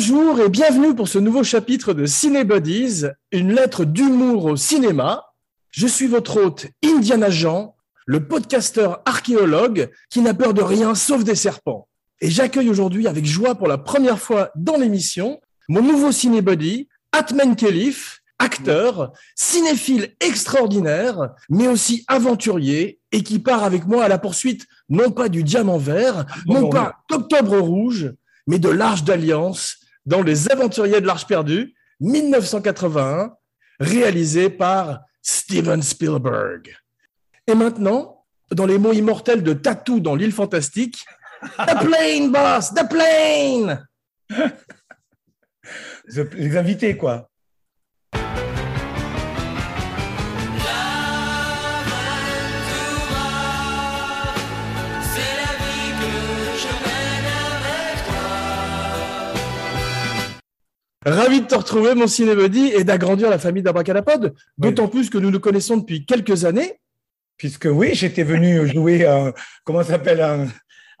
Bonjour et bienvenue pour ce nouveau chapitre de Cinebodies, une lettre d'humour au cinéma. Je suis votre hôte Indiana Jean, le podcasteur archéologue qui n'a peur de rien sauf des serpents. Et j'accueille aujourd'hui avec joie pour la première fois dans l'émission mon nouveau cinébody, Atman Kelif, acteur, cinéphile extraordinaire, mais aussi aventurier et qui part avec moi à la poursuite non pas du diamant vert, non pas d'octobre rouge, mais de l'Arche d'Alliance dans Les Aventuriers de l'Arche perdue, 1981, réalisé par Steven Spielberg. Et maintenant, dans les mots immortels de Tatou dans l'île fantastique, The plane, boss, the plane Les invités, quoi. Ravi de te retrouver, mon cinébody, et d'agrandir la famille d'Abracadapod, d'autant plus que nous nous connaissons depuis quelques années. Puisque oui, j'étais venu jouer, un, comment ça s'appelle, un,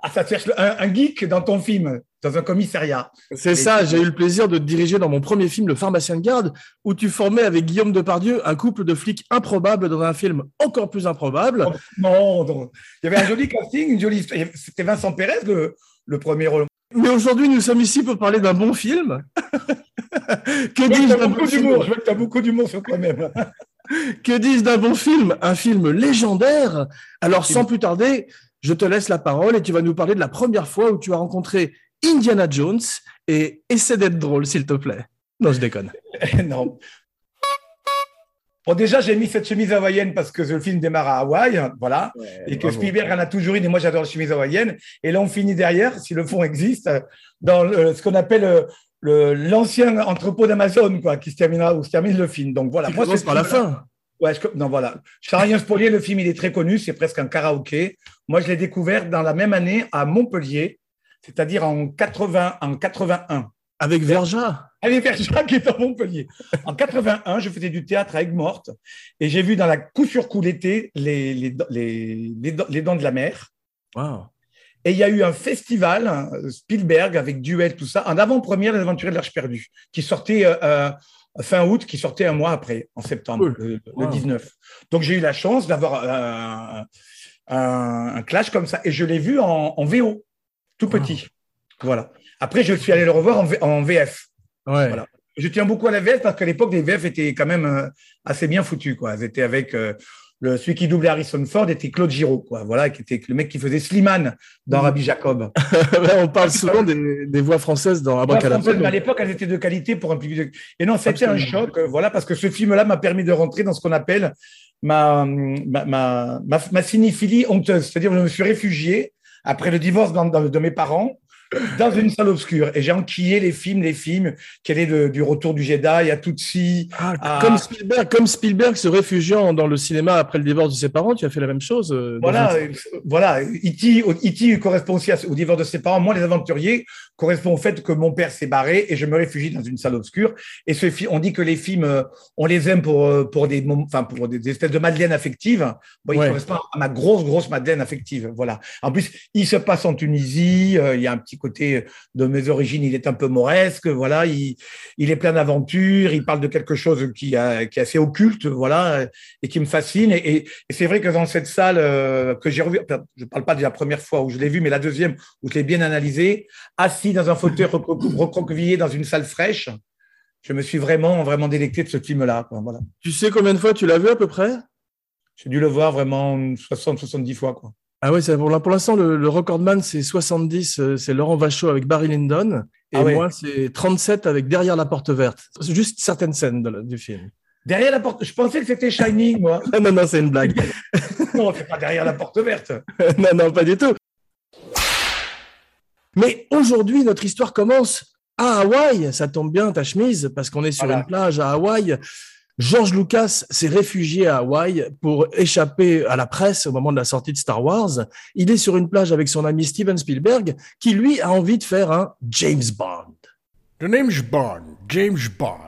ah, un, un, geek dans ton film, dans un commissariat. C'est ça, j'ai eu le plaisir de te diriger dans mon premier film, Le pharmacien de garde, où tu formais avec Guillaume Depardieu un couple de flics improbables dans un film encore plus improbable. Oh, non, non, il y avait un joli casting, une jolie. C'était Vincent Pérez, le, le premier rôle. Mais aujourd'hui, nous sommes ici pour parler d'un bon film. que dis-je d'un bon film? Je vois que tu as beaucoup d'humour sur toi-même. que dis-je d'un bon film? Un film légendaire. Alors, sans plus tarder, je te laisse la parole et tu vas nous parler de la première fois où tu as rencontré Indiana Jones et essaie d'être drôle, s'il te plaît. Non, je déconne. non. Bon, déjà, j'ai mis cette chemise hawaïenne parce que le film démarre à Hawaï, voilà, et que Spielberg en a toujours une, et moi j'adore la chemise hawaïenne. Et là, on finit derrière, si le fond existe, dans ce qu'on appelle l'ancien entrepôt d'Amazon, quoi, qui se terminera, où se termine le film. Donc voilà. moi, c'est pas la fin. Ouais, je, non, voilà. Je ne rien spoiler, le film, il est très connu, c'est presque un karaoké. Moi, je l'ai découvert dans la même année à Montpellier, c'est-à-dire en, 80, en 81. Avec Verja? Avec Verja qui est à Montpellier. En 81, je faisais du théâtre à Aigues-Mortes et j'ai vu dans la coup sur coup l'été les, les, les, les, Dents de la Mer. Wow. Et il y a eu un festival, Spielberg, avec Duel, tout ça, en avant-première des Aventuriers de l'Arche perdue, qui sortait euh, fin août, qui sortait un mois après, en septembre, le, 19. Donc j'ai eu la chance d'avoir un, un, clash comme ça. Et je l'ai vu en, en, VO, tout petit. Voilà. Après, je suis allé le revoir en, en VF. Ouais. Voilà. Je tiens beaucoup à la VF parce qu'à l'époque, les VF étaient quand même euh, assez bien foutus. Quoi. Elles étaient avec euh, le, celui qui doublait Harrison Ford était Claude Giraud, quoi. Voilà, qui était le mec qui faisait Slimane dans mmh. Rabbi Jacob. on parle souvent des, des, voix françaises dans Abracadabra. Mais à l'époque, elles étaient de qualité pour un public. Et non, c'était un choc, euh, voilà, parce que ce film-là m'a permis de rentrer dans ce qu'on appelle ma, ma, ma, ma, ma cinéphilie honteuse. C'est-à-dire, je me suis réfugié après le divorce de mes parents dans une salle obscure. Et j'ai enquillé les films, les films, quel est de, du retour du Jedi, à Tutsi. Ah, à... Comme, Spielberg, comme Spielberg se réfugiant dans le cinéma après le divorce de ses parents, tu as fait la même chose. Euh, voilà, euh, voilà. E.T. E correspond aussi au divorce de ses parents. Moi, les aventuriers correspond au fait que mon père s'est barré et je me réfugie dans une salle obscure. Et ce on dit que les films, euh, on les aime pour, pour, des, enfin, pour des espèces de madeleine affectives. Bon, il correspond à ma grosse, grosse madeleine affective. Voilà. En plus, il se passe en Tunisie. il y a un petit côté de mes origines, il est un peu mauresque, voilà, il, il est plein d'aventures, il parle de quelque chose qui, a, qui est assez occulte, voilà, et qui me fascine. Et, et, c'est vrai que dans cette salle euh, que j'ai revu, je parle pas de la première fois où je l'ai vu, mais la deuxième où je l'ai bien analysé, assis dans un fauteuil recroquevillé dans une salle fraîche, je me suis vraiment, vraiment délecté de ce film-là. Voilà. Tu sais combien de fois tu l'as vu à peu près? J'ai dû le voir vraiment 60-70 fois. Quoi. Ah ouais, pour, pour l'instant, le, le, recordman, c'est 70, euh, c'est Laurent Vachaud avec Barry Lyndon. Et ah moi, c'est 37 avec Derrière la porte verte. C'est juste certaines scènes de, du film. Derrière la porte, je pensais que c'était Shining, moi. non, non, c'est une blague. non, c'est pas derrière la porte verte. non, non, pas du tout. Mais aujourd'hui, notre histoire commence à Hawaï. Ça tombe bien, ta chemise, parce qu'on est sur une plage à Hawaï. George Lucas s'est réfugié à Hawaï pour échapper à la presse au moment de la sortie de Star Wars. Il est sur une plage avec son ami Steven Spielberg, qui lui a envie de faire un James Bond. The Bond, James Bond.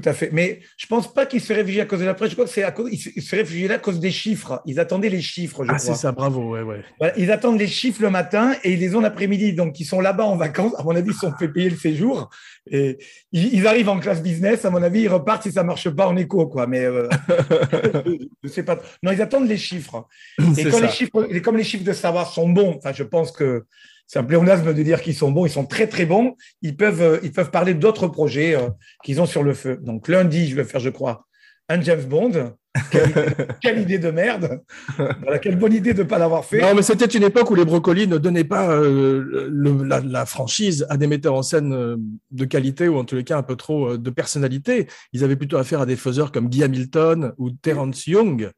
Tout à fait. Mais je pense pas qu'ils se réfugiés à cause de la presse. Je crois que c'est à cause, ils se- réfugiaient là à cause des chiffres. Ils attendaient les chiffres, je Ah, c'est ça, bravo, ouais, ouais. Voilà, ils attendent les chiffres le matin et ils les ont l'après-midi. Donc, ils sont là-bas en vacances. À mon avis, ils se sont fait payer le séjour. Et ils, ils arrivent en classe business. À mon avis, ils repartent si ça marche pas en écho, quoi. Mais euh, je sais pas. Non, ils attendent les chiffres. Et C'est quand ça. les chiffres, et comme les chiffres de savoir sont bons, enfin, je pense que c'est un pléonasme de dire qu'ils sont bons. Ils sont très, très bons. Ils peuvent, euh, ils peuvent parler d'autres projets euh, qu'ils ont sur le feu. Donc, lundi, je vais faire, je crois, un James Bond. Quelle, quelle idée de merde. Voilà, quelle bonne idée de ne pas l'avoir fait. Non, mais c'était une époque où les brocolis ne donnaient pas euh, le- la, la franchise à des metteurs en scène de qualité ou en tous les cas un peu trop de personnalité. Ils avaient plutôt affaire à des faiseurs comme Guy Hamilton ou Terence Young.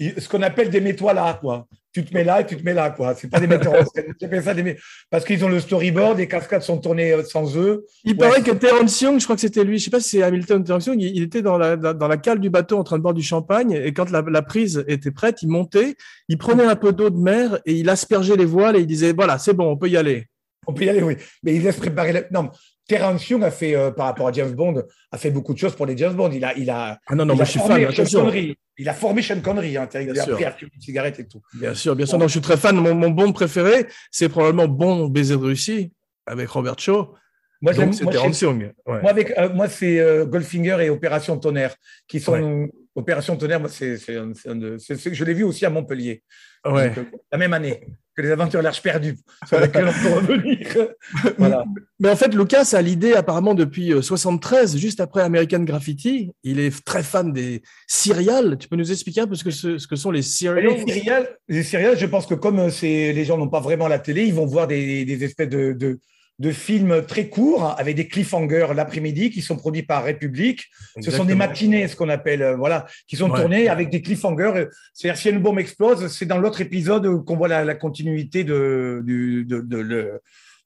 Ce qu'on appelle des mets-toi là, quoi? Tu te mets là et tu te mets là, quoi. C'est pas des metteurs en scène. Ça des Parce qu'ils ont le storyboard, les cascades sont tournées euh, sans eux. Il Ouais. paraît que Terence Young, je crois que c'était lui, je sais pas si c'est Hamilton ou Terence Young, il, il était dans la, dans la cale du bateau en train de boire du champagne et quand la, la prise était prête, il montait, il prenait un peu d'eau de mer et il aspergeait les voiles et il disait voilà, c'est bon, on peut y aller. On peut y aller, oui. Mais ils laissent préparer. La... Non, Terence Young a fait, euh, par rapport à James Bond, a fait beaucoup de choses pour les James Bond. Il a, il a, Ah non, non, il a je suis formé fan, Sean. Connery. Il a formé Sean Connery. Hein, il Bien a sûr. appris à fumer une cigarette et tout. Bien sûr, bien sûr. Non, je suis très fan. Mon, mon Bond préféré, c'est probablement Bon baiser de Russie avec Robert Shaw. Moi, Donc c'est moi, Terence j'aime- Young. Ouais. moi, avec, euh, moi c'est euh, Goldfinger et Opération Tonnerre, qui sont. Opération Tonnerre, moi, c'est- je l'ai vu aussi à Montpellier. Ouais. Donc, euh, la même année que les aventures de l'Arche perdue, sur laquelle on peut revenir. voilà. Mais en fait, Lucas a l'idée apparemment depuis euh, 73, juste après American Graffiti. Il est très fan des serials. Tu peux nous expliquer un peu ce que, ce, ce que sont les Les serials céréales, les céréales, je pense que comme euh, les gens n'ont pas vraiment la télé, ils vont voir des, des espèces de, de, de films très courts avec des cliffhangers l'après-midi qui sont produits par République. Ce sont des matinées, ce qu'on appelle, euh, voilà, qui sont Ouais. tournées avec des cliffhangers. C'est-à-dire, si une bombe explose, c'est dans l'autre épisode qu'on voit la, la continuité de, du- de, de le.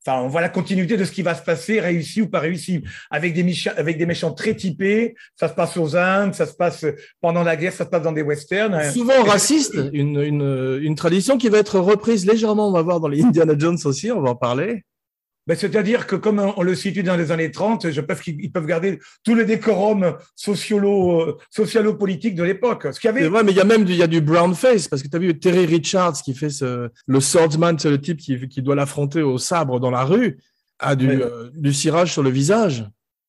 Enfin, on voit la continuité de ce qui va se passer, réussi ou pas réussi, avec des, méchants, avec des méchants très typés. Ça se passe aux Indes, ça se passe pendant la guerre, ça se passe dans des westerns. Souvent raciste, une, une, une tradition qui va être reprise légèrement, on va voir dans les Indiana Jones aussi, on va en parler. Ben, C'est-à-dire que comme on le situe dans les années 30, je peux qu'ils ils peuvent garder tout le décorum sociolo, euh, socialo-politique de l'époque. Ce qu'il y C'est avait, mais il y a même du, il y a du brown face, parce que tu as vu Terry Richards qui fait ce, le swordsman, c'est le type qui, qui doit l'affronter au sabre dans la rue, a du, Ouais. euh, du cirage sur le visage.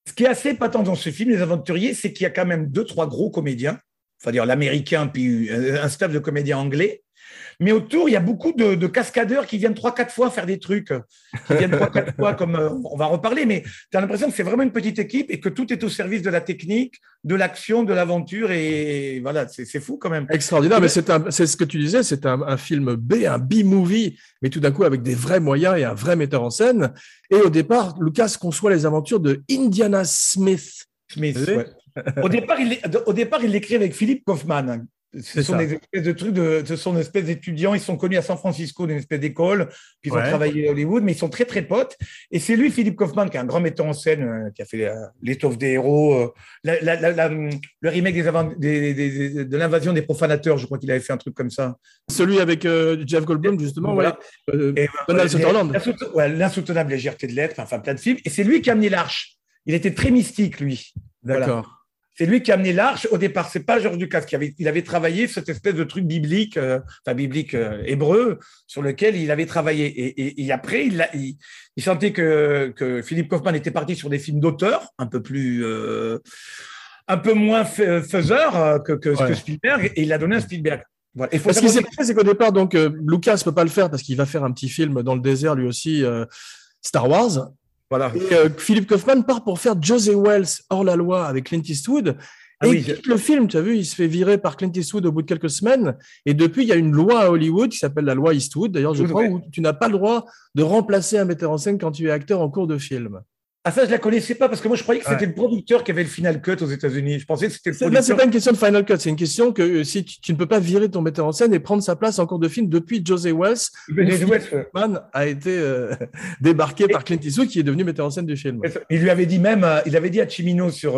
ce qui est assez patent dans ce film, Les Aventuriers, c'est qu'il y a quand même deux, trois gros comédiens, enfin dire l'américain puis euh, un staff de comédiens anglais. Mais autour, il y a beaucoup de, de cascadeurs qui viennent trois, quatre fois faire des trucs, qui viennent trois, quatre fois comme euh, on va en reparler. Mais tu as l'impression que c'est vraiment une petite équipe et que tout est au service de la technique, de l'action, de l'aventure et voilà, c'est fou quand même. Extraordinaire, mais c'est ce que tu disais, c'est un, un film B, un B-movie, mais tout d'un coup avec des vrais moyens et un vrai metteur en scène. Et au départ, Lucas conçoit les aventures de Indiana Smith. Smith. Ouais. Au départ, il, au départ, il l'écrit avec Philippe Kaufman. Ce sont ça. des espèces de trucs de, ce sont des espèces d'étudiants. Ils sont connus à San Francisco d'une espèce d'école. Puis ils ont travaillé à Hollywood, mais ils sont très très potes. Et c'est lui, Philippe Kaufman, qui est un grand metteur en scène, euh, qui a fait euh, l'étoffe des héros, euh, la- la- la- la- le remake des avant- des- des- des- de l'invasion des profanateurs. Je crois qu'il avait fait un truc comme ça. Celui avec euh, Jeff Goldblum, justement, Voilà. ouais. Euh, ouais, L'insoutenable légèreté de l'être, enfin plein de films. Et c'est lui qui a amené l'arche. Il était très mystique, lui. Voilà. C'est lui qui a amené l'arche. Au départ, c'est pas Georges Lucas qui avait, il avait travaillé cette espèce de truc biblique, euh, enfin biblique euh, hébreu, sur lequel il avait travaillé. Et, et- et après, il, a- il, il sentait que, que Philippe Kaufman était parti sur des films d'auteur, un peu plus, euh, un peu moins fa- faiseur que, que, Ouais. que Spielberg, et il a donné un Spielberg. Voilà. Il faut Ce qui savoir s'est passé, c'est qu'au départ, donc, Lucas peut pas le faire parce qu'il va faire un petit film dans le désert, lui aussi, Star Wars. Voilà. Et euh, Philippe Kaufman part pour faire José Wells hors la loi avec Clint Eastwood. Ah et oui, quitte le film, tu as vu, il se fait virer par Clint Eastwood au bout de quelques semaines. Et depuis, il y a une loi à Hollywood qui s'appelle la loi Eastwood, d'ailleurs, je Oui, crois, ouais. où tu n'as pas le droit de remplacer un metteur en scène quand tu es acteur en cours de film. Ah ça, je la connaissais pas parce que moi, je croyais que Ouais. c'était le producteur qui avait le final cut aux États-Unis. Je pensais que c'était le C'est- Là, c'est producteur. pas une question de Final Cut, c'est une question que euh, si tu, tu ne peux pas virer ton metteur en scène et prendre sa place en cours de film depuis José Wells, Kaufman a été euh, débarqué par Clint Eastwood qui est devenu metteur en scène du film. Il lui avait dit même, euh, il avait dit à Chimino sur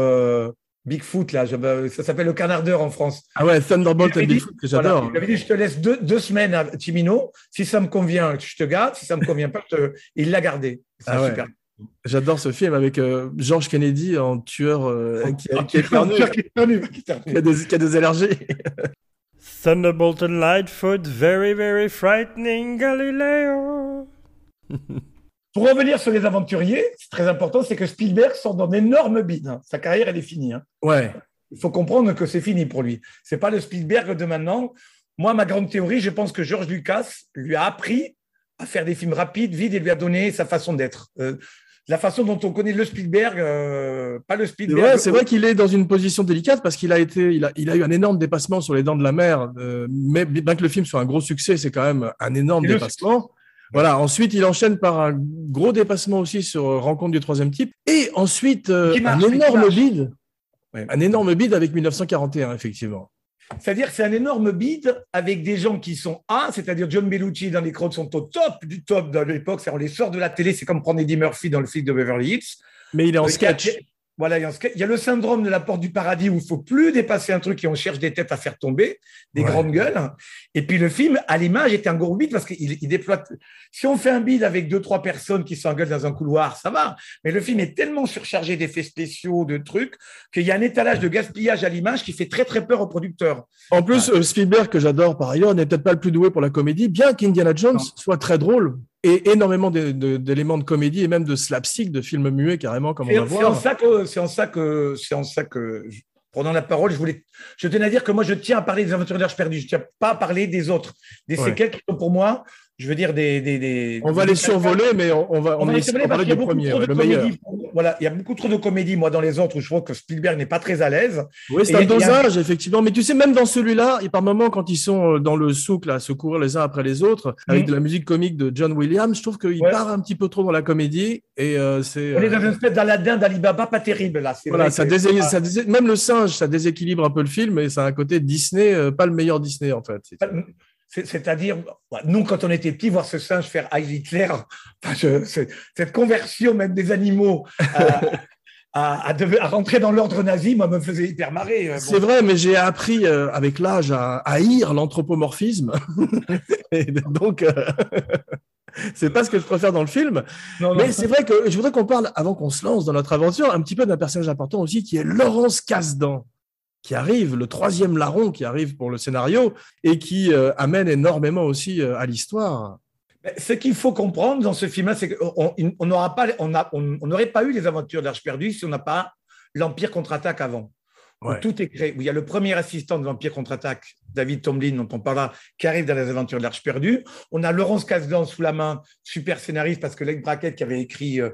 Bigfoot, là, euh, ça s'appelle le canardeur en France. Ah ouais, Thunderbolt et Bigfoot que Voilà, j'adore. il avait dit, je te laisse deux, deux semaines à Chimino. Si ça me convient, je te garde. Si ça me convient pas, je te... il l'a gardé. C'est Ah ouais. super. J'adore ce film avec euh, George Kennedy en tueur euh, qui, a, qui, qui, a des, qui a des allergies. Thunderbolt and Lightfoot, very, very frightening Galileo. Pour revenir sur les aventuriers, c'est très important, c'est que Spielberg sort dans d'énormes bide. Hein. Sa carrière, elle est finie. Hein. Ouais. Il faut comprendre que c'est fini pour lui. C'est pas le Spielberg de maintenant. Moi, ma grande théorie, je pense que George Lucas lui a appris à faire des films rapides, vides, et lui a donné sa façon d'être. Euh, la façon dont on connaît le Spielberg, euh, pas le Spielberg. Ouais, c'est vrai qu'il est dans une position délicate parce qu'il a été, il a, il a eu un énorme dépassement sur les Dents de la Mer. Euh, mais bien que le film soit un gros succès, c'est quand même un énorme et dépassement. Voilà. Ensuite, il enchaîne par un gros dépassement aussi sur Rencontre du troisième type, et ensuite euh, marche, un énorme bide, ouais. un énorme bide avec 1941, effectivement. C'est-à-dire que c'est un énorme bide avec des gens qui sont A, c'est-à-dire John Bellucci dans les crocs sont au top du top de l'époque. On les sort de la télé, c'est comme prendre Eddie Murphy dans le film de Beverly Hills. Mais il est en sketch. Voilà, il y, a, le syndrome de la porte du paradis où il faut plus dépasser un truc et on cherche des têtes à faire tomber, des ouais. grandes gueules. Et puis le film, à l'image, était un gros bide parce qu'il il déploie. Si on fait un bide avec deux trois personnes qui s'engueulent dans un couloir, ça va. Mais le film est tellement surchargé d'effets spéciaux, de trucs, qu'il y a un étalage de gaspillage à l'image qui fait très très peur aux producteurs. En plus, ouais. Spielberg que j'adore par ailleurs n'est peut-être pas le plus doué pour la comédie, bien qu'Indiana Jones non. soit très drôle et énormément d'éléments de, comédie et même de slapstick, de films muets carrément, comme on va voir. C'est en ça que, c'est en ça que, prenant la parole, je voulais, je tenais à dire que moi, je tiens à parler des aventures d'Arche perdue. Je tiens pas à parler des autres, des ouais. séquelles qui sont pour moi, je veux dire des. des, des on va les survoler, mais on, on va, on, on va on parler du premier. Voilà, il y a beaucoup trop de comédie, moi, dans les autres, où je trouve que Spielberg n'est pas très à l'aise. Oui, c'est un dosage, a... effectivement. Mais tu sais, même dans celui-là, et par moments, quand ils sont dans le souk, là, à se courir les uns après les autres, avec mmh. de la musique comique de John Williams, je trouve qu'il ouais. part un petit peu trop dans la comédie. Et euh, c'est. On est dans une espèce d'Aladin, d'Alibaba, pas terrible, là. Voilà, ça, même le singe, ça déséquilibre un peu le film, et ça a un côté Disney, euh, pas le meilleur Disney, en fait. C'est-à-dire, nous, quand on était petits, voir ce singe faire Heil Hitler, enfin, je, cette conversion même des animaux à, à, à, à rentrer dans l'ordre nazi, moi, me faisait hyper marrer. Bon. C'est vrai, mais j'ai appris euh, avec l'âge à haïr l'anthropomorphisme. donc, euh, c'est pas ce que je préfère dans le film. Non, mais c'est vrai que je voudrais qu'on parle, avant qu'on se lance dans notre aventure, un petit peu d'un personnage important aussi, qui est Laurence Casdan qui arrive, le troisième larron qui arrive pour le scénario et qui euh, amène énormément aussi euh, à l'histoire. Ce qu'il faut comprendre dans ce film-là, c'est qu'on n'aurait pas, on a, on, on pas eu les aventures de l'Arche perdue si on n'a pas l'Empire contre-attaque avant. Ouais. Tout est créé, où il y a le premier assistant de l'Empire contre-attaque, David Tomlin, dont on parlera, qui arrive dans les aventures de l'Arche perdue. On a Laurence Kasdan sous la main, super scénariste, parce que Leg Brackett, qui avait écrit euh,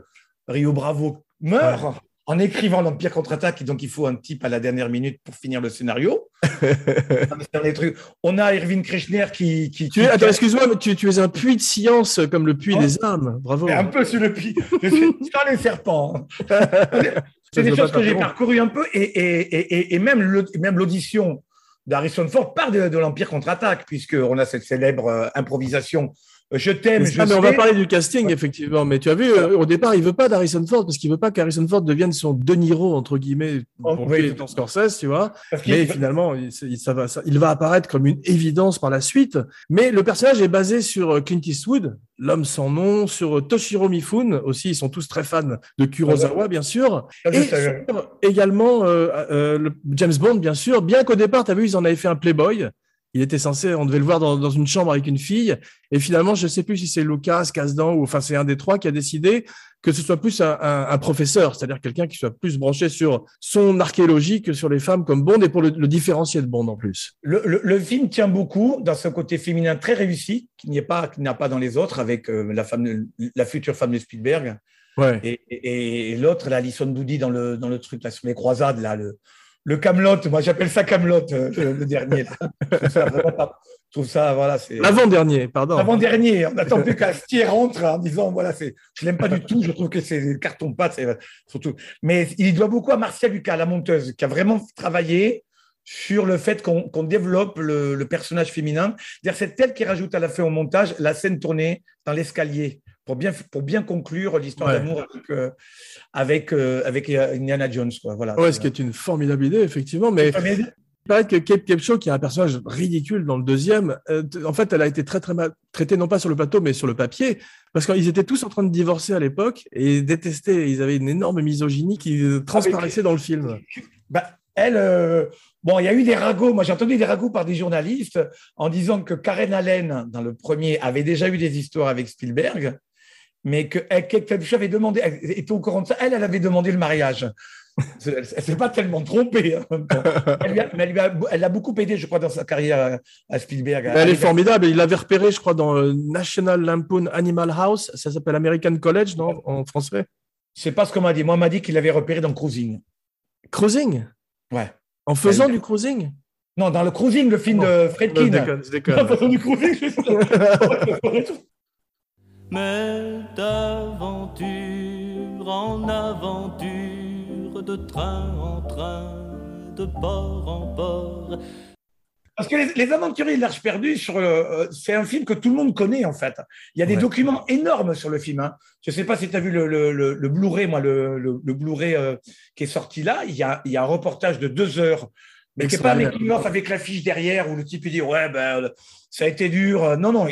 Rio Bravo, meurt. Ouais en écrivant l'Empire contre-attaque, donc il faut un type à la dernière minute pour finir le scénario. On a Irving Krishner qui. qui, excuse-moi, mais tu, tu, es un puits de science comme le puits oh. des âmes. Bravo. un peu sur le puits. Je suis dans les serpents. C'est des choses que j'ai parcourues un peu et, et, et, et même l'audition d'Harrison Ford part de, de l'Empire contre-attaque, puisqu'on a cette célèbre euh, improvisation je t'aime. Je mais on va parler du casting, ouais. effectivement. Mais tu as vu, euh, au départ, il veut pas d'Harrison Ford parce qu'il veut pas qu'Harrison Ford devienne son De Niro, entre guillemets, oh, pour oui. dans Scorsese, tu vois. Mais finalement, il, ça va, ça, il va apparaître comme une évidence par la suite. Mais le personnage est basé sur euh, Clint Eastwood, l'homme sans nom, sur euh, Toshiro Mifune aussi. Ils sont tous très fans de Kurosawa, bien sûr. Et sur, également euh, euh, le James Bond, bien sûr. Bien qu'au départ, tu as vu, ils en avaient fait un Playboy il était censé, on devait le voir dans, dans, une chambre avec une fille. Et finalement, je ne sais plus si c'est Lucas, Casdan ou enfin c'est un des trois qui a décidé que ce soit plus un, un, un professeur, c'est-à-dire quelqu'un qui soit plus branché sur son archéologie que sur les femmes comme Bond et pour le, le différencier de Bond en plus. Le, le, le, film tient beaucoup dans ce côté féminin très réussi, qui n'y pas, qui n'a pas dans les autres, avec euh, la femme, la future femme de Spielberg. Ouais. Et, et, et l'autre, la Alison Doody dans le, dans le truc là, sur les croisades, là, le, le Camelot, moi j'appelle ça Camelot, euh, le, le, dernier. je trouve ça, voilà, c'est. L'avant-dernier, pardon. L'avant-dernier. On n'attend plus qu'Astier rentre en disant, voilà, c'est, je l'aime pas du tout, je trouve que c'est carton pâte, surtout. Mais il doit beaucoup à Marcia Lucas, la monteuse, qui a vraiment travaillé sur le fait qu'on qu développe le, le, personnage féminin. C'est elle qui rajoute à la fin au montage la scène tournée dans l'escalier pour bien, pour bien conclure l'histoire ouais. d'amour avec, euh, avec, euh, avec, Indiana Jones. Quoi. Voilà, ouais, ce qui est une formidable idée, effectivement. Mais Il paraît que Kate Capshaw, qui est un personnage ridicule dans le deuxième, euh, en fait, elle a été très très mal traitée, non pas sur le plateau, mais sur le papier, parce qu'ils étaient tous en train de divorcer à l'époque et détestaient. Ils avaient une énorme misogynie qui euh, transparaissait dans le film. Bah, elle, euh, bon, il y a eu des ragots. Moi, j'ai entendu des ragots par des journalistes en disant que Karen Allen, dans le premier, avait déjà eu des histoires avec Spielberg, mais que Kate Capshaw avait demandé, elle était au courant de ça, elle, elle avait demandé le mariage. Elle ne s'est pas tellement trompée. hein. Elle, lui a- mais elle, elle l'a beaucoup aidé, je crois, dans sa carrière à, à Spielberg. Elle est formidable. Il l'avait repéré, je crois, dans euh, National Lampoon Animal House. Ça s'appelle American College, non, en français? C'est pas ce qu'on m'a dit. Moi, on m'a dit qu'il l'avait repéré dans Cruising. Cruising? Ouais. En faisant Elle- du cruising? Non, dans le Cruising, le film Non. de Je Fredkin. déconne, je déconne. En faisant du Cruising, je- Mais d'aventure en aventure, de train en train, de port en port. Parce que les, les Aventuriers de l'Arche perdue, sur le- euh, c'est un film que tout le monde connaît en fait. Il y a des Ouais. documents énormes sur le film. hein. Je ne sais pas si tu as vu le, le, le, le Blu-ray, moi, le, le, le Blu-ray euh, qui est sorti là. Il y, a, il y a un reportage de deux heures, mais qui n'est pas un Extraordinaire. making-of avec l'affiche derrière où le type il dit Ouais, ben, ça a été dur. Euh, Non, non,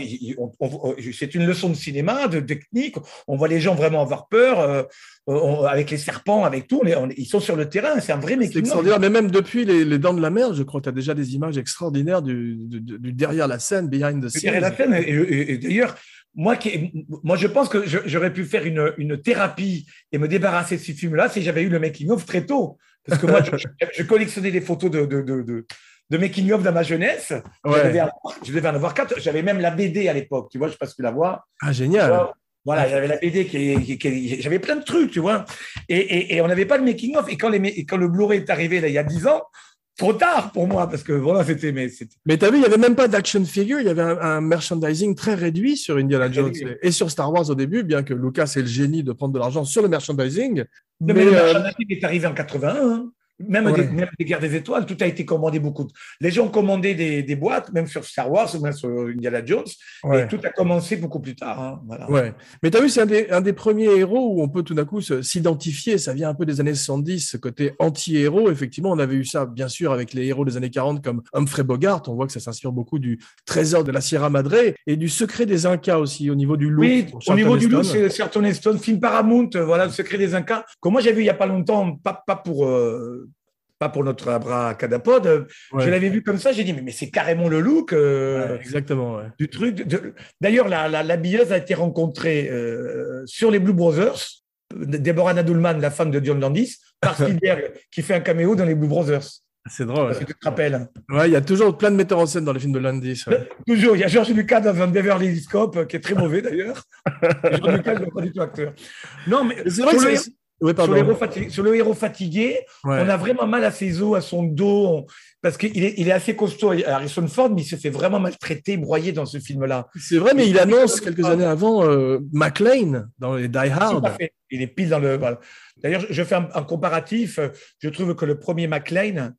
c'est une leçon de cinéma, de technique. On voit les gens vraiment avoir peur euh, on- avec les serpents, avec tout. On est- on est- ils sont sur le terrain. C'est un vrai C'est making-of. extraordinaire. Mais même depuis les, les Dents de la Mer, je crois que tu as déjà des images extraordinaires du, du- du- du derrière la scène, behind the scenes. la scène. Et, et- et d'ailleurs, moi, qui, moi, je pense que j'aurais pu faire une, une thérapie et me débarrasser de ce film-là si j'avais eu le making-of très tôt. Parce que moi, je, collectionnais des photos de, de, de, de, de making-of dans ma jeunesse. Je, devais avoir, je devais en avoir quatre. J'avais même la BD à l'époque. Tu vois, je ne sais pas si tu la vois. Ah, génial. Voilà, j'avais la BD qui, qui- qui- j'avais plein de trucs, tu vois. Et, et, et on n'avait pas de making of. Et quand, les, ma- et quand le Blu-ray est arrivé là, il y a 10 ans, trop tard pour moi parce que voilà, c'était mais Mais tu as vu, il n'y avait même pas d'action figure, il y avait un, un merchandising très réduit sur Indiana Jones et sur Star Wars au début, bien que Lucas ait le génie de prendre de l'argent sur le merchandising. Mais, Mais, le euh, merchandising est arrivé en 81. Même, Ouais. des, même des guerres des étoiles, tout a été commandé beaucoup. Les gens commandaient des, des boîtes, même sur Star Wars ou même sur Indiana Jones, ouais. et tout a commencé beaucoup plus tard. hein, voilà. Ouais. Mais tu as vu, c'est un des, un des premiers héros où on peut tout d'un coup s'identifier. Ça vient un peu des années 70, ce côté anti-héros. Effectivement, on avait eu ça, bien sûr, avec les héros des années 40 comme Humphrey Bogart. On voit que ça s'inspire beaucoup du trésor de la Sierra Madre et du secret des Incas aussi, au niveau du loup. Oui, au niveau du loup, c'est Charlton Heston, film Paramount, euh, voilà, le secret des Incas, que moi j'ai vu il n'y a pas longtemps, pas, pas pour. euh, pas pour notre abracadapod, euh, Ouais. je l'avais vu comme ça, j'ai dit, mais, mais c'est carrément le look euh, Ouais, exactement. ouais. du truc. D'ailleurs, la, la, l'habilleuse a été rencontrée euh, sur les Blue Brothers, Deborah Nadoulman, la femme de John Landis, par Spielberg, qui fait un caméo dans les Blue Brothers. C'est drôle. Tu te rappelles. Ouais, il y a toujours plein de metteurs en scène dans les films de Landis. ouais. Toujours, il y a Georges Lucas dans un Beverly Hills Cop, qui est très mauvais d'ailleurs. Georges Lucas, je ne pas du tout acteur. Non, mais C'est vrai que le, Ouais, sur le héros fatigué, sur le héros fatigué, Ouais. on a vraiment mal à ses os, à son dos, on- parce qu'il est, il est assez costaud, Harrison Ford, mais il se fait vraiment maltraiter, broyé dans ce film-là. C'est vrai, mais il annonce quelques années avant euh, McLean dans les Die Hard. Il est pile dans le. voilà. D'ailleurs, je fais un, un comparatif. Je trouve que le premier McLean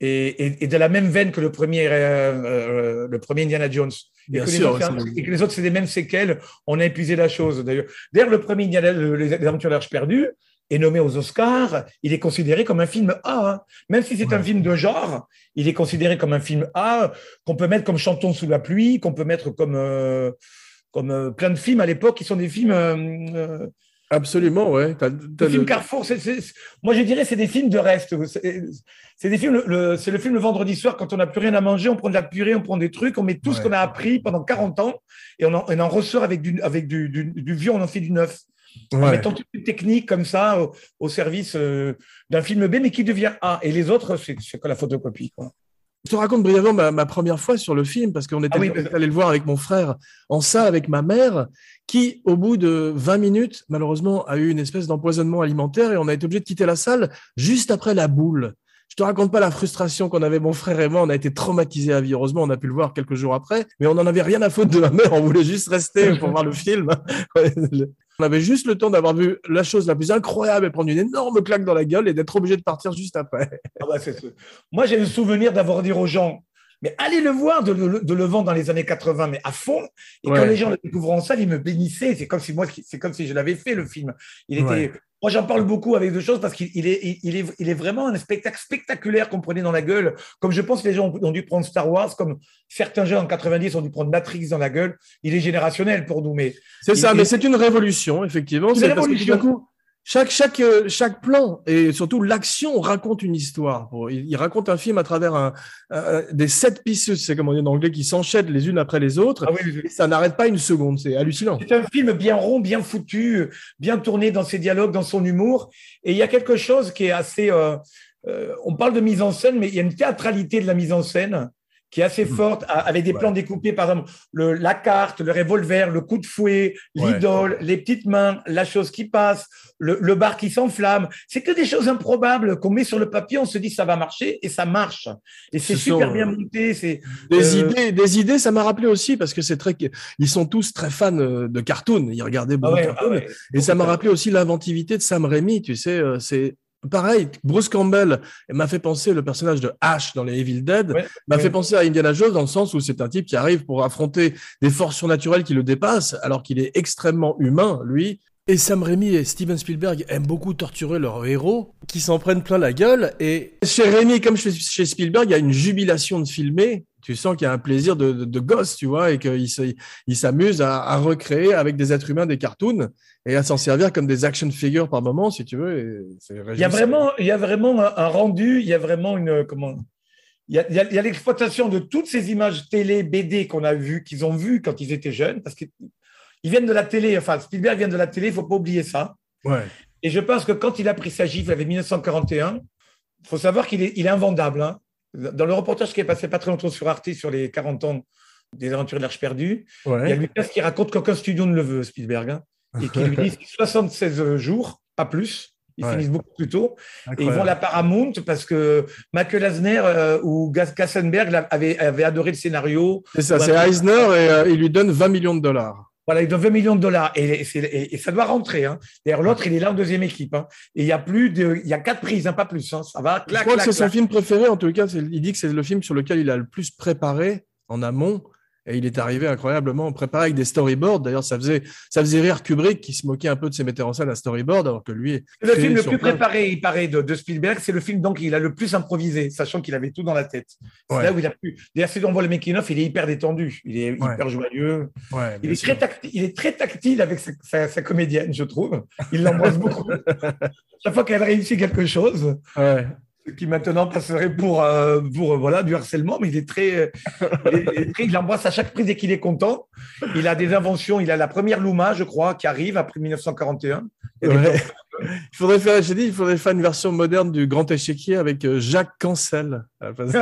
est, est- est de la même veine que le premier, euh, euh, le premier Indiana Jones. Et Bien que, les sûr, autres, c'est un- c'est- et que les autres, c'est des mêmes séquelles. On a épuisé la chose. D'ailleurs, D'ailleurs, le premier Indiana, le- les, les Aventures de l'Arche perdue, est nommé aux Oscars. Il est considéré comme un film A. hein. Même si c'est un film de genre, il est considéré comme un film A qu'on peut mettre comme Chantons sous la pluie, qu'on peut mettre comme. euh, comme euh, plein de films à l'époque qui sont des films euh, Absolument, ouais. Le film le- Carrefour, moi je dirais c'est des films de reste. C'est des films, le- c'est le film le vendredi soir quand on n'a plus rien à manger, on prend de la purée, on prend des trucs, on met tout ce qu'on a appris pendant 40 ans et on en, on en ressort avec du, avec du, du, du vieux, on en fait du neuf. En Ouais. mettant toute une technique comme ça au, au service euh, d'un film B mais qui devient A. Et les autres, c'est que la photocopie. Quoi. Je te raconte brièvement ma, ma première fois sur le film parce qu'on était, Ah oui, était allé le voir avec mon frère en salle avec ma mère qui, au bout de 20 minutes, malheureusement, a eu une espèce d'empoisonnement alimentaire et on a été obligé de quitter la salle juste après la boule. Je te raconte pas la frustration qu'on avait, mon frère et moi. On a été traumatisés à vie. Heureusement, on a pu le voir quelques jours après, mais on n'en avait rien à foutre de ma mère. On voulait juste rester pour voir le film. On avait juste le temps d'avoir vu la chose la plus incroyable et prendre une énorme claque dans la gueule et d'être obligé de partir juste après. Ah bah, Moi, j'ai le souvenir d'avoir dit aux gens, mais allez le voir, de le, de le vendre dans les années 80, mais à fond. Et Ouais. quand les gens le découvrent en salle, ils me bénissaient. C'est comme si moi, c'est comme si je l'avais fait le film. Il était, Ouais. Moi, j'en parle beaucoup avec deux choses parce qu'il il est, il, est, il est vraiment un spectacle spectaculaire qu'on prenait dans la gueule. Comme je pense que les gens ont, dû prendre Star Wars, comme certains jeunes en 90 ont dû prendre Matrix dans la guelle. Il est générationnel pour nous, mais C'est ça, mais c'est une révolution, effectivement. C'est parce que tout d'un révolution. coup, chaque, chaque, euh, chaque plan et surtout l'action raconte une histoire. Il, il raconte un film à travers un, un- des sept pieces, c'est comme on dit en anglais, qui s'enchaînent les unes après les autres. Ah oui, oui. Et ça n'arrête pas une seconde. C'est hallucinant. C'est un film bien rond, bien foutu, bien tourné dans ses dialogues, dans son humour. Et il y a quelque chose qui est assez. euh, euh, on parle de mise en scène, mais il y a une théâtralité de la mise en scène qui est assez Mm. forte, avec des Ouais. plans découpés, par exemple, le, la carte, le revolver, le coup de fouet, Ouais. l'idole, les petites mains, la chose qui passe, le, le bar qui s'enflamme. C'est que des choses improbables qu'on met sur le papier, on se dit ça va marcher et ça marche. Et c'est Ce super sont, bien monté. C'est Des Euh, idées, des idées, ça m'a rappelé aussi parce que c'est très, ils sont tous très fans euh, de cartoons. Ils regardaient ah beaucoup ouais, de ah cartoons. Et ça m'a rappelé aussi l'inventivité de Sam Raimi, tu sais, euh, c'est pareil. Bruce Campbell m'a fait penser le personnage de Ash dans les Evil Dead, Ouais, m'a ouais. fait penser à Indiana Jones dans le sens où c'est un type qui arrive pour affronter des forces surnaturelles qui le dépassent, alors qu'il est extrêmement humain, lui. Et Sam Raimi et Steven Spielberg aiment beaucoup torturer leurs héros, qui s'en prennent plein la gueule. Et chez Raimi, comme chez chez Spielberg, il y a une jubilation de filmer. Tu sens qu'il y a un plaisir de, de, de gosse, tu vois, et qu'il se- il s'amuse à, à recréer avec des êtres humains des cartoons et à s'en servir comme des action figures par moment, si tu veux. Il y a vraiment, il y a vraiment un, un rendu, il y a vraiment une comment. Il y a, l'exploitation de toutes ces images télé, BD qu'on a vues, qu'ils ont vues quand ils étaient jeunes, parce qu'ils viennent de la télé. Enfin, Spielberg vient de la télé, il faut pas oublier ça. Ouais. Et je pense que quand il a pris sa gifle, il avait 1941. Il faut savoir qu'il est, il est invendable. hein. Dans le reportage qui est passé pas très longtemps sur Arte sur les 40 ans des aventures de l'Arche perdue, il y a. Lucas qui raconte qu'aucun studio ne le veut, Spielberg, hein, et qui lui dit 76 jours, pas plus. Ils Ouais. finissent beaucoup plus tôt. Et ils vont à la Paramount parce que Michael Eisner euh, ou Gas- Kassenberg là, avaient, avaient adoré le scénario. C'est ça, c'est Eisner et euh, il lui donne 20 millions de dollars. Voilà, il donne 20 millions de dollars et, c'est- et- et ça doit rentrer. Hein. D'ailleurs, l'autre, il est là en deuxième équipe. hein. Et il y a plus de, il y a quatre prises, hein, pas plus. hein. Ça va. Je Clac, crois que c'est son film préféré, en tout cas. Il dit que c'est le film sur lequel il a le plus préparé en amont. Et il est arrivé incroyablement préparé avec des storyboards. D'ailleurs, ça faisait, ça faisait rire Kubrick qui se moquait un peu de ses metteurs en scène à storyboard, alors que lui. Le film le plus préparé, il paraît, de, de Spielberg. C'est le film donc il a le plus improvisé, sachant qu'il avait tout dans la tête. C'est Ouais. là où il a pu. D'ailleurs, si on voit le making-of, il est hyper détendu. Il est Ouais. hyper joyeux. Ouais, Il est, sûr. très tactile, il est très tactile avec sa, sa- sa comédienne, je trouve. Il l'embrasse beaucoup. Chaque fois qu'elle réussit quelque chose, qui maintenant passerait pour, euh, pour euh, voilà, du harcèlement, mais il est très. euh, il, est- il à chaque prise dès qu'il est content. Il a des inventions. Il a la première Luma, je crois, qui arrive après 1941. Il Ouais. Faudrait faire, j'ai dit, il faudrait faire une version moderne du Grand Échiquier avec Jacques Cancel. place.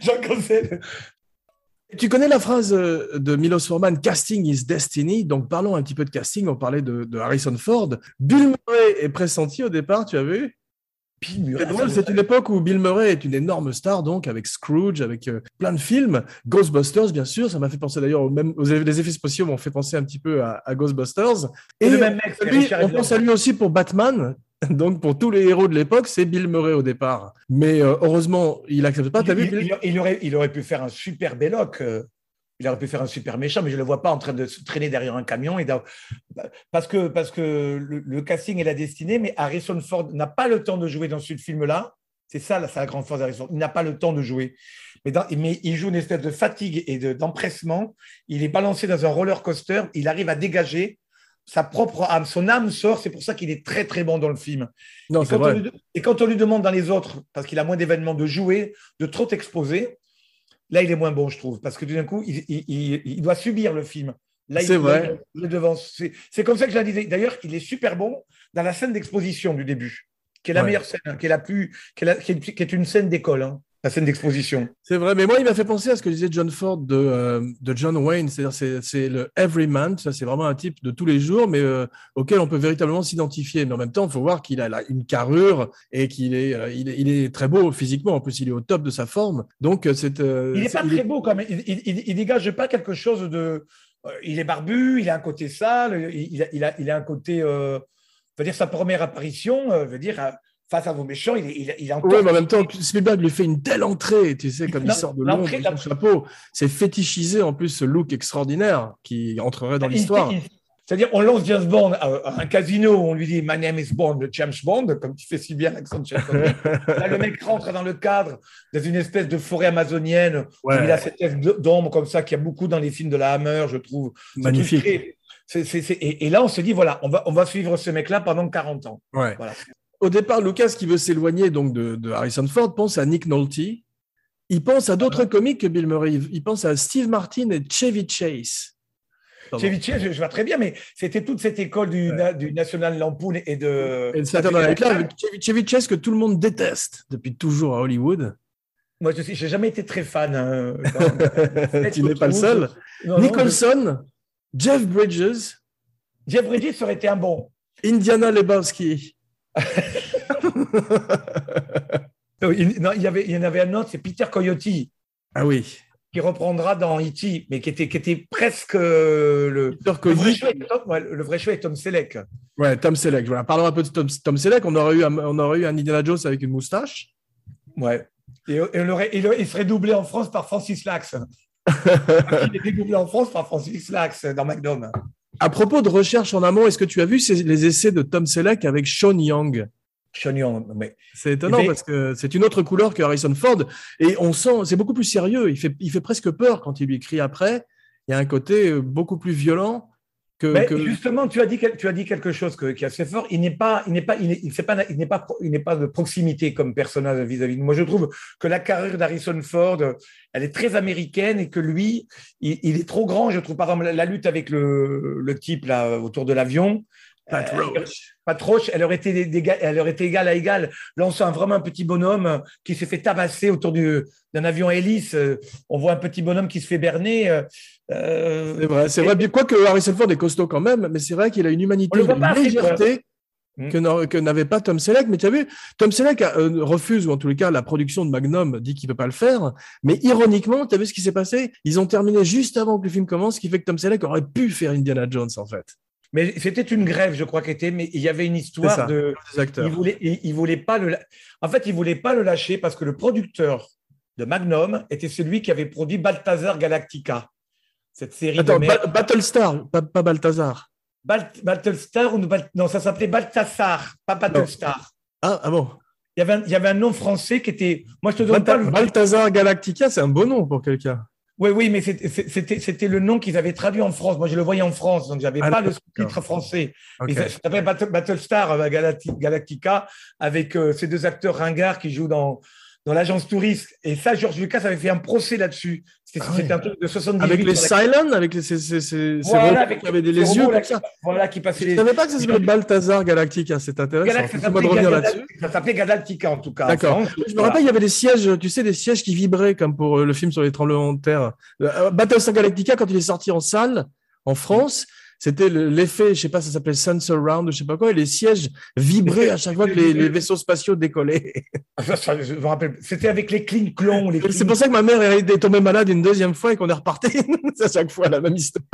Jean Cancel. Tu connais la phrase euh, de Milos Forman, Casting is Destiny. Donc, parlons un petit peu de casting. On parlait de, de Harrison Ford. Bill Murray est pressenti au départ, tu as vu? C'est drôle, c'est une époque où Bill Murray est une énorme star, donc, avec Scrooge, avec euh, plein de films. Ghostbusters, bien sûr. Ça m'a fait penser d'ailleurs aux, mêmes, aux les effets spéciaux m'ont fait penser un petit peu à, à Ghostbusters. Et le même mec, lui, on pense à lui aussi pour Batman. Donc, pour tous les héros de l'époque, c'est Bill Murray au départ. Mais euh, heureusement, il accepte pas. Vu il, Bill? il- il aurait, il aurait pu faire un super Belloc. euh, il aurait pu faire un super méchant, mais je ne le vois pas en train de se traîner derrière un camion. Et parce que, parce que le, le casting est la destinée, mais Harrison Ford n'a pas le temps de jouer dans ce film-là. C'est ça, la- c'est la grande force d'Harrison. Il n'a pas le temps de jouer. Mais, dans- mais il joue une espèce de fatigue et de- d'empressement. il est balancé dans un roller coaster. Il arrive à dégager sa propre âme. Son âme sort. C'est pour ça qu'il est très, très bon dans le film. Non, Et quand, on lui, et quand on lui demande dans les autres, parce qu'il a moins d'événements, de jouer, de trop t'exposer, là, il est moins bon, je trouve. Parce que tout d'un coup, il, il- il- il doit subir le film. Là, il- C'est vrai. C'est c'est comme ça que je la disais. D'ailleurs, il est super bon dans la scène d'exposition du début, qui est la Ouais. meilleure scène, hein, qui est, la plus, qui est, la- qui est- qui est une scène d'école, hein, la scène d'exposition. C'est vrai, mais moi, il m'a fait penser à ce que disait John Ford de, euh, de John Wayne. C'est-à-dire, c'est, c'est le everyman. Ça, c'est vraiment un type de tous les jours, mais euh, auquel on peut véritablement s'identifier. Mais en même temps, il faut voir qu'il a là, une carrure et qu'il est, euh, il est, il est très beau physiquement. En plus, il est au top de sa forme. Donc, c'est. euh, Il n'est pas très beau quand même. Il, il, il- il dégage pas quelque chose de. il est barbu, il a un côté sale, il, il a, il, a, il a un côté. Euh, veut dire sa première apparition, euh, veut dire euh, face à vos méchants, il est, il, il est encore. Ouais, mais en même temps, Spielberg lui fait une telle entrée, tu sais, comme il sort de l'ombre, son chapeau. C'est fétichisé en plus ce look extraordinaire qui entrerait dans l'histoire. C'est-à-dire, on lance James Bond à, un casino, on lui dit My name is Bond, le James Bond, comme tu fais si bien l'accent de Sean Connery. Là, le mec rentre dans le cadre, dans une espèce de forêt amazonienne, où il a cette espèce d'ombre comme ça qu'il y a beaucoup dans les films de la Hammer, je trouve. Magnifique. et là, on se dit, voilà, on va, on va suivre ce mec-là pendant 40 ans. Ouais. Voilà. Au départ, Lucas, qui veut s'éloigner donc de, de Harrison Ford, pense à Nick Nolte. Il pense à d'autres comiques que Bill Murray. Il pense à Steve Martin et Chevy Chase. Chevy Chase, je, je vois très bien, mais c'était toute cette école du, na- du National Lampoon et de. Et Live, Chevy, Chase que tout le monde déteste depuis toujours à Hollywood. Moi, je n'ai jamais été très fan. hein, quand- tu n'es pas le seul. Non, non, Nicholson, Jeff Bridges, je- Jeff Bridges aurait été un bon. Indiana Lebowski. Il, non, il y avait, il y en avait un autre, c'est Peter Coyote, qui Ah oui. reprendra dans E.T., mais qui était, qui était presque euh, le, Peter le, vrai choix Tom, ouais, le vrai choix est Tom Selleck. Ouais, Tom Selleck. Voilà. Parlons un peu de Tom, Tom Selleck. On aurait, eu un, on aurait eu un Indiana Jones avec une moustache. Ouais. Et, et on aurait- et le- il serait doublé en France par Francis Lax. il était doublé en France par Francis Lax dans Magnum. À propos de recherche en amont, est-ce que tu as vu ces- les essais de Tom Selleck avec Sean Young? Sean Young, mais C'est étonnant parce que c'est une autre couleur que Harrison Ford et on sent, c'est beaucoup plus sérieux. Il fait, il fait presque peur quand il lui écrit après. Il y a un côté beaucoup plus violent que. Mais que- justement, tu as dit, quel- tu as dit quelque chose que- qui est assez fort. Il n'est pas, il n'est pas, il n'est pas, il n'est pas, pro- il n'est pas de proximité comme personnage vis-à-vis de moi. Je trouve que la carrière d'Harrison Ford, elle est très américaine et que lui, il, il est trop grand. Je trouve par exemple la, la lutte avec le, le type là autour de l'avion. Pat euh, Roach. Pat Roach, elle aurait été des- des- elle aurait été égale à égal. Là, on sent un- vraiment un petit bonhomme qui s'est fait tabasser autour du- d'un avion hélice. Euh, On voit un petit bonhomme qui se fait berner. euh, euh, C'est vrai, c'est vrai. Bien quoi que Harrison Ford est costaud quand même, mais c'est vrai qu'il a une humanité, une pas assez, légèreté Mm. que, n'a- que n'avait pas Tom Selleck. Mais tu as vu, Tom Selleck a- euh, refuse, ou en tous les cas, la production de Magnum dit qu'il ne peut pas le faire. Mais ironiquement, tu as vu ce qui s'est passé? Ils ont terminé juste avant que le film commence, ce qui fait que Tom Selleck aurait pu faire Indiana Jones, en fait. Mais c'était une grève, je crois qu'était, mais il y avait une histoire ça, de. des acteurs. Il voulait, il, il voulait pas le. En fait, il voulait pas le lâcher parce que le producteur de Magnum était celui qui avait produit Balthazar Galactica, cette série Attends, de. Ba- Battlestar, pas, pas Balthazar. Bal- Battlestar ou Bal- non, ça s'appelait Balthazar, pas Battlestar. Ah, ah bon Il y, avait un, il y avait un nom français qui était. Moi, je te donne pas le. Balthazar Galactica, c'est un beau nom pour quelqu'un. Oui, oui, mais c'était- le nom qu'ils avaient traduit en France. Moi, je le voyais en France, donc j'avais Ah, pas le sous-titre français. Ok. Et Ça Battlestar euh, Galacti- Galactica avec euh, ces deux acteurs ringards qui jouent dans, dans l'agence touriste. Et ça, George Lucas avait fait un procès là-dessus. C'était Ah ouais. un truc de 78. Avec les Silent, avec les, ces, ces, Voilà, avec qui avaient des les yeux comme ça. Voilà, qui passaient Je ne savais pas que ça s'appelait Balthazar Galactica, c'est intéressant. Galact- ça s'appelait Galactica en tout cas. D'accord. Je me rappelle, il y avait des sièges, tu sais, des sièges qui vibraient comme pour euh, le film sur les tremblements de terre. Euh, Battlestar Galactica, quand il est sorti en salle, en France, c'était le- l'effet, je sais pas, ça s'appelait Sensor Round ou je sais pas quoi, et les sièges vibraient à chaque fois que les, les vaisseaux spatiaux décollaient. Ah, ça, ça, je me rappelle. C'était avec les clean clones. C'est pour ça que ma mère est tombée malade une deuxième fois et qu'on est reparti. C'est à chaque fois la même histoire.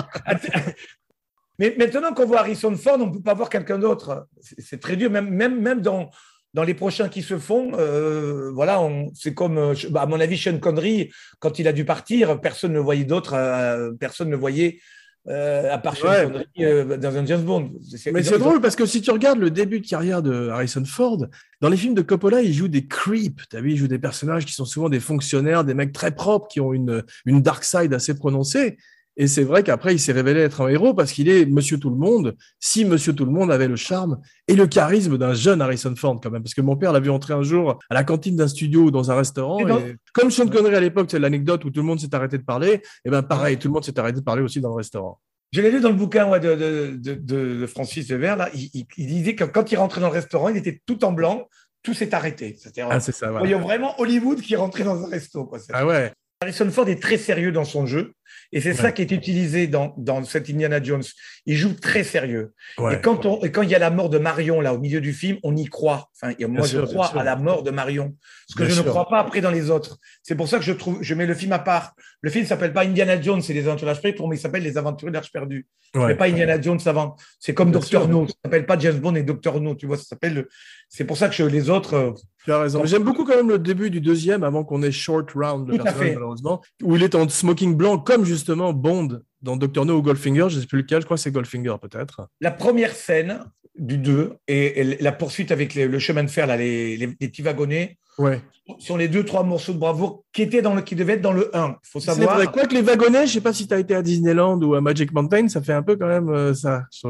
Mais maintenant qu'on voit Harrison Ford, on ne peut pas voir quelqu'un d'autre. C'est très dur, même, même, même dans, dans les prochains qui se font. euh, voilà, c'est comme, euh, bah, à mon avis, Sean Connery, quand il a dû partir, personne ne voyait d'autre, euh, personne ne voyait, euh, à part Ouais. Connery, euh, dans un James Bond. Mais c'est drôle parce que si tu regardes le début de carrière de Harrison Ford, dans les films de Coppola, il joue des creeps. Tu as vu, il joue des personnages qui sont souvent des fonctionnaires, des mecs très propres, qui ont une, une dark side assez prononcée. Et c'est vrai qu'après, il s'est révélé être un héros parce qu'il est Monsieur Tout le Monde. Si Monsieur Tout le Monde avait le charme et le charisme d'un jeune Harrison Ford, quand même. Parce que mon père l'a vu entrer un jour à la cantine d'un studio ou dans un restaurant. Et et comme Sean Connery à l'époque, c'est l'anecdote où tout le monde s'est arrêté de parler. Et ben pareil, tout le monde s'est arrêté de parler aussi dans le restaurant. Je l'ai lu dans le bouquin ouais, de, de, de, de- Francis Weber. Là, il, il- il disait que quand il rentrait dans le restaurant, il était tout en blanc, tout s'est arrêté. Ah, c'est ça. on voilà. voyait vraiment Hollywood qui rentrait dans un resto. Quoi. Ah ouais. Harrison Ford est très sérieux dans son jeu. Et c'est ça qui est utilisé dans, dans cet Indiana Jones. Il joue très sérieux. ouais. Et, quand on, et quand il y a la mort de Marion, là, au milieu du film, on y croit. Enfin, et moi, Bien je sûr, crois à la mort de Marion. Ce que Bien je sûr. ne crois pas après dans les autres. C'est pour ça que je trouve, je mets le film à part. Le film s'appelle pas Indiana Jones et les l'Arche perdue, pour moi, il s'appelle Les aventures de l'Arche perdue. Ouais. Mais pas Indiana Jones avant. C'est comme sûr. No. Ça s'appelle pas James Bond et Doctor No. Tu vois, ça s'appelle. C'est pour ça que je- les autres. euh, Tu as raison. J'aime beaucoup quand même le début du deuxième, avant qu'on ait Short Round, à personnage, malheureusement, où il est en smoking blanc, comme justement Bond dans Doctor No ou Goldfinger, je ne sais plus lequel, je crois que c'est Goldfinger peut-être. La première scène du 2 et, et la poursuite avec les- le chemin de fer, là, les, les- les petits wagonnets, Ouais. sont les deux, trois morceaux de bravoure qui, étaient dans le, qui devaient être dans le 1. Il faut savoir. vrai. Quoi que les wagonnets, je sais pas si tu as été à Disneyland ou à Magic Mountain, ça fait un peu quand même euh, ça. je.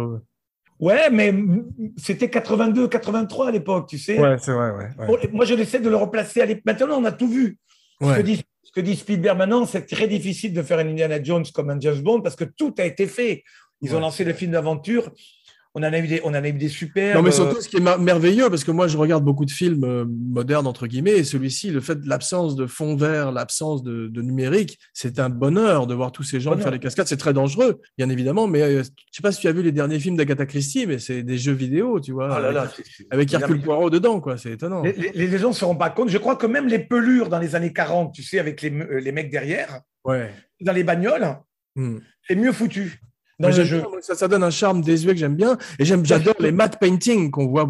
Ouais, mais c'était 82, 83 à l'époque, tu sais. Ouais, c'est vrai, ouais. ouais. Bon, moi, je essaie de le replacer à l'époque. Maintenant, on a tout vu. Ce, que dit, ce que dit Spielberg maintenant, c'est très difficile de faire un Indiana Jones comme un James Bond parce que tout a été fait. Ils ont lancé le film d'aventure. On en a eu des, on en a eu des super. Non, mais surtout, ce qui est merveilleux, parce que moi, je regarde beaucoup de films euh, modernes, entre guillemets, et celui-ci, le fait de l'absence de fond vert, l'absence de, de numérique, c'est un bonheur de voir tous ces gens Bonheur. faire les cascades. C'est très dangereux, bien évidemment, mais euh, je sais pas si tu as vu les derniers films d'Agatha Christie, mais c'est des jeux vidéo, tu vois, là là, avec, Hercule Poirot dedans, quoi. C'est étonnant. Les, les- les gens ne se rendent pas compte. Je crois que même les pelures dans les années 40, tu sais, avec les, euh, les mecs derrière, Ouais. dans les bagnoles, Hmm. c'est mieux foutu dans le jeu. ça, ça donne un charme désuet que j'aime bien. Et j'adore les matte paintings qu'on voit,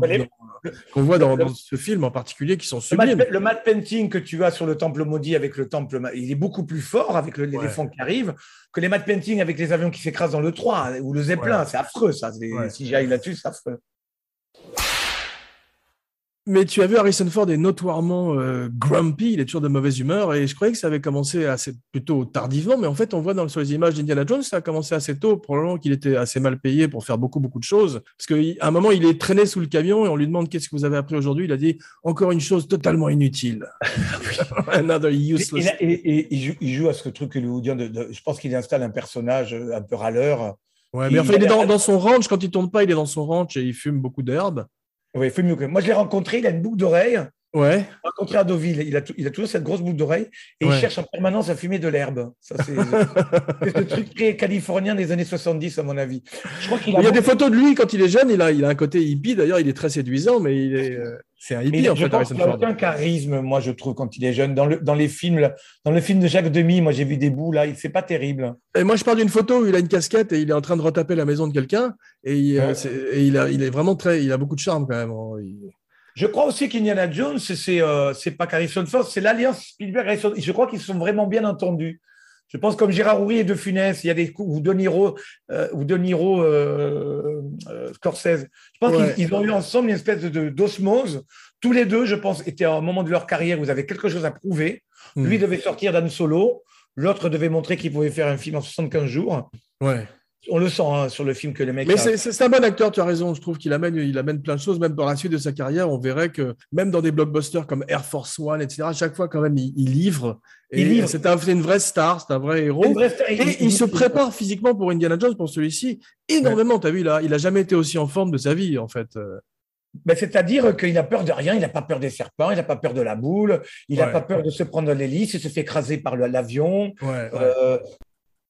qu'on voit dans, ce film en particulier, qui sont sublimes. le matte painting que tu as sur le temple maudit avec le temple, il est beaucoup plus fort avec Ouais. l'éléphant qui arrive que les matte painting avec les avions qui s'écrasent dans le 3 ou le Zeppelin. C'est affreux, ça. Ouais. Si j'aille là-dessus, c'est affreux. Mais tu as vu Harrison Ford est notoirement euh, grumpy, il est toujours de mauvaise humeur, et je croyais que ça avait commencé assez plutôt tardivement, mais en fait, on voit dans, sur les images d'Indiana Jones, ça a commencé assez tôt, probablement qu'il était assez mal payé pour faire beaucoup, beaucoup de choses. Parce qu'à un moment, il est traîné sous le camion et on lui demande qu'est-ce que vous avez appris aujourd'hui. Il a dit encore une chose totalement inutile. Another useless. et- et- et il, joue, il joue à ce truc hollywoodien. De, de- je pense qu'il installe un personnage euh, un peu râleur. Ouais, mais enfin, il est dans, dans son ranch, quand il tourne pas, il est dans son ranch et il fume beaucoup d'herbe. Ouais, il fait mieux que moi. Je l'ai rencontré. Il a une boucle d'oreille. Ouais. rencontré à Deauville. Il a, tou- il a toujours cette grosse boucle d'oreille et Ouais. il cherche en permanence à fumer de l'herbe. Ça, c'est ce truc très californien des années 70, à mon avis. Je crois qu'il a. Il y a des photos de lui quand il est jeune, il a, il a un côté hippie, d'ailleurs, il est très séduisant, mais il est, euh, c'est un hippie, il- en je fait, pense Harrison qu'il n'a Ford. aucun charisme, moi, je trouve, quand il est jeune. Dans, le, dans les films, là, dans le film de Jacques Demy, moi, j'ai vu des bouts là. il- C'est pas terrible. Et moi, je parle d'une photo où il a une casquette et il est en train de retaper la maison de quelqu'un. Et, il, euh, Ouais. c'est- et il, a, il est vraiment très. Il a beaucoup de charme quand même. Il- Je crois aussi qu'Indiana Jones, c'est euh, c'est pas Harrison Ford, c'est l'alliance Spielberg-Harrison. Je crois qu'ils se sont vraiment bien entendus. Je pense comme Gérard Houry et De Funès, il y a des coups, ou De Niro, euh, ou De Niro euh, euh, Scorsese. Je pense Ouais. qu'ils ils ont eu ensemble une espèce de d'osmose. Tous les deux, je pense, étaient à un moment de leur carrière où ils avaient quelque chose à prouver. Hmm. Lui devait sortir d'un solo, l'autre devait montrer qu'il pouvait faire un film en 75 jours. Ouais. On le sent hein, sur le film que le mec. Mais a- c'est- un bon acteur, tu as raison. Je trouve qu'il amène, il amène plein de choses. Même dans la suite de sa carrière, on verrait que même dans des blockbusters comme Air Force One, etc., à chaque fois, quand même, il, il livre. Et Il livre. C'est un- c'est une vraie star, c'est un vrai héros. Et il se prépare physiquement pour Indiana Jones, pour celui-ci, énormément. Tu as vu, là, il a jamais été aussi en forme de sa vie, en fait. Euh, Ben, C'est-à-dire qu'il n'a peur de rien, il n'a pas peur des serpents, il n'a pas peur de la boule, il n'a Ouais. pas peur de se prendre l'hélice, il se fait écraser par l'avion. Ouais, ouais. Euh,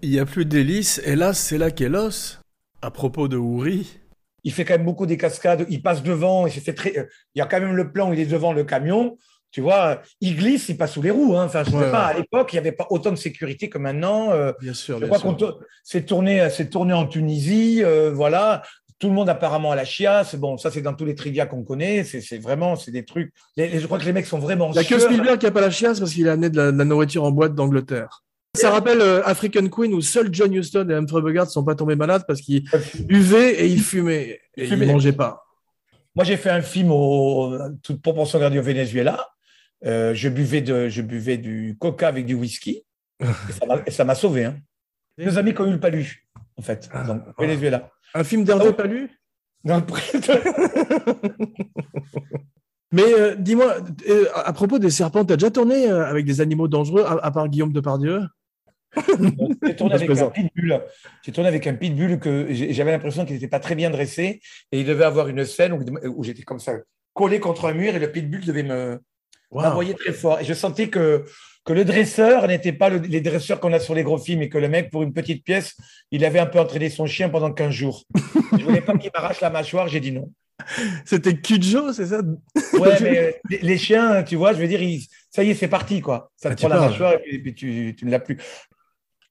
Il n'y a plus d'hélice, hélas, c'est là qu'est l'os. À propos de Ouri, il fait quand même beaucoup des cascades, il passe devant, il se fait très. euh, Il y a quand même le plan où il est devant le camion. Tu vois, il glisse, il passe sous les roues. hein. Enfin, je ne Ouais, sais pas, à l'époque, il n'y avait pas autant de sécurité que maintenant. Euh, Bien sûr. je bien crois sûr. c'est tourné, c'est tourné en Tunisie, euh, voilà. Tout le monde apparemment à la chiasse. Bon, ça c'est dans tous les trivia qu'on connaît. C'est vraiment, c'est des trucs. Les- les- je crois que les mecs sont vraiment. Il n'y a que. Spielberg qui n'a pas la chiasse parce qu'il a amené de la, de la nourriture en boîte d'Angleterre. Ça rappelle euh, African Queen où seuls John Huston et Humphrey Bogart ne sont pas tombés malades parce qu'ils buvaient et ils fumaient. Et ils Fumaient. ne mangeaient pas. Moi, j'ai fait un film au toute proportion gardée au Venezuela. Euh, je, buvais de, je buvais du coca avec du whisky. Et ça m'a- sauvé. Hein. Nos amis qui ont eu le palu, en fait, Ah. donc, au Venezuela. Un film d'Hervé. Palu le- Mais euh, dis-moi, euh, à propos des serpents, tu as déjà tourné avec des animaux dangereux, à, à part Guillaume Depardieu? J'ai tourné avec un pitbull. Tourné avec un pitbull que j'avais l'impression qu'il n'était pas très bien dressé. Et il devait avoir une scène où, où j'étais comme ça, collé contre un mur et le pitbull devait me, Wow. m'envoyer très fort. Et je sentais que, que le dresseur n'était pas le- les dresseurs qu'on a sur les gros films et que le mec, pour une petite pièce, il avait un peu entraîné son chien pendant 15 jours. Je voulais pas qu'il m'arrache la mâchoire, j'ai dit non. C'était Cujo, c'est ça? Ouais, mais euh, les, les chiens, tu vois, je veux dire, ils- ça y est, c'est parti, quoi. Ça Ah, te prend la mâchoire et puis, et puis tu, tu ne l'as plus.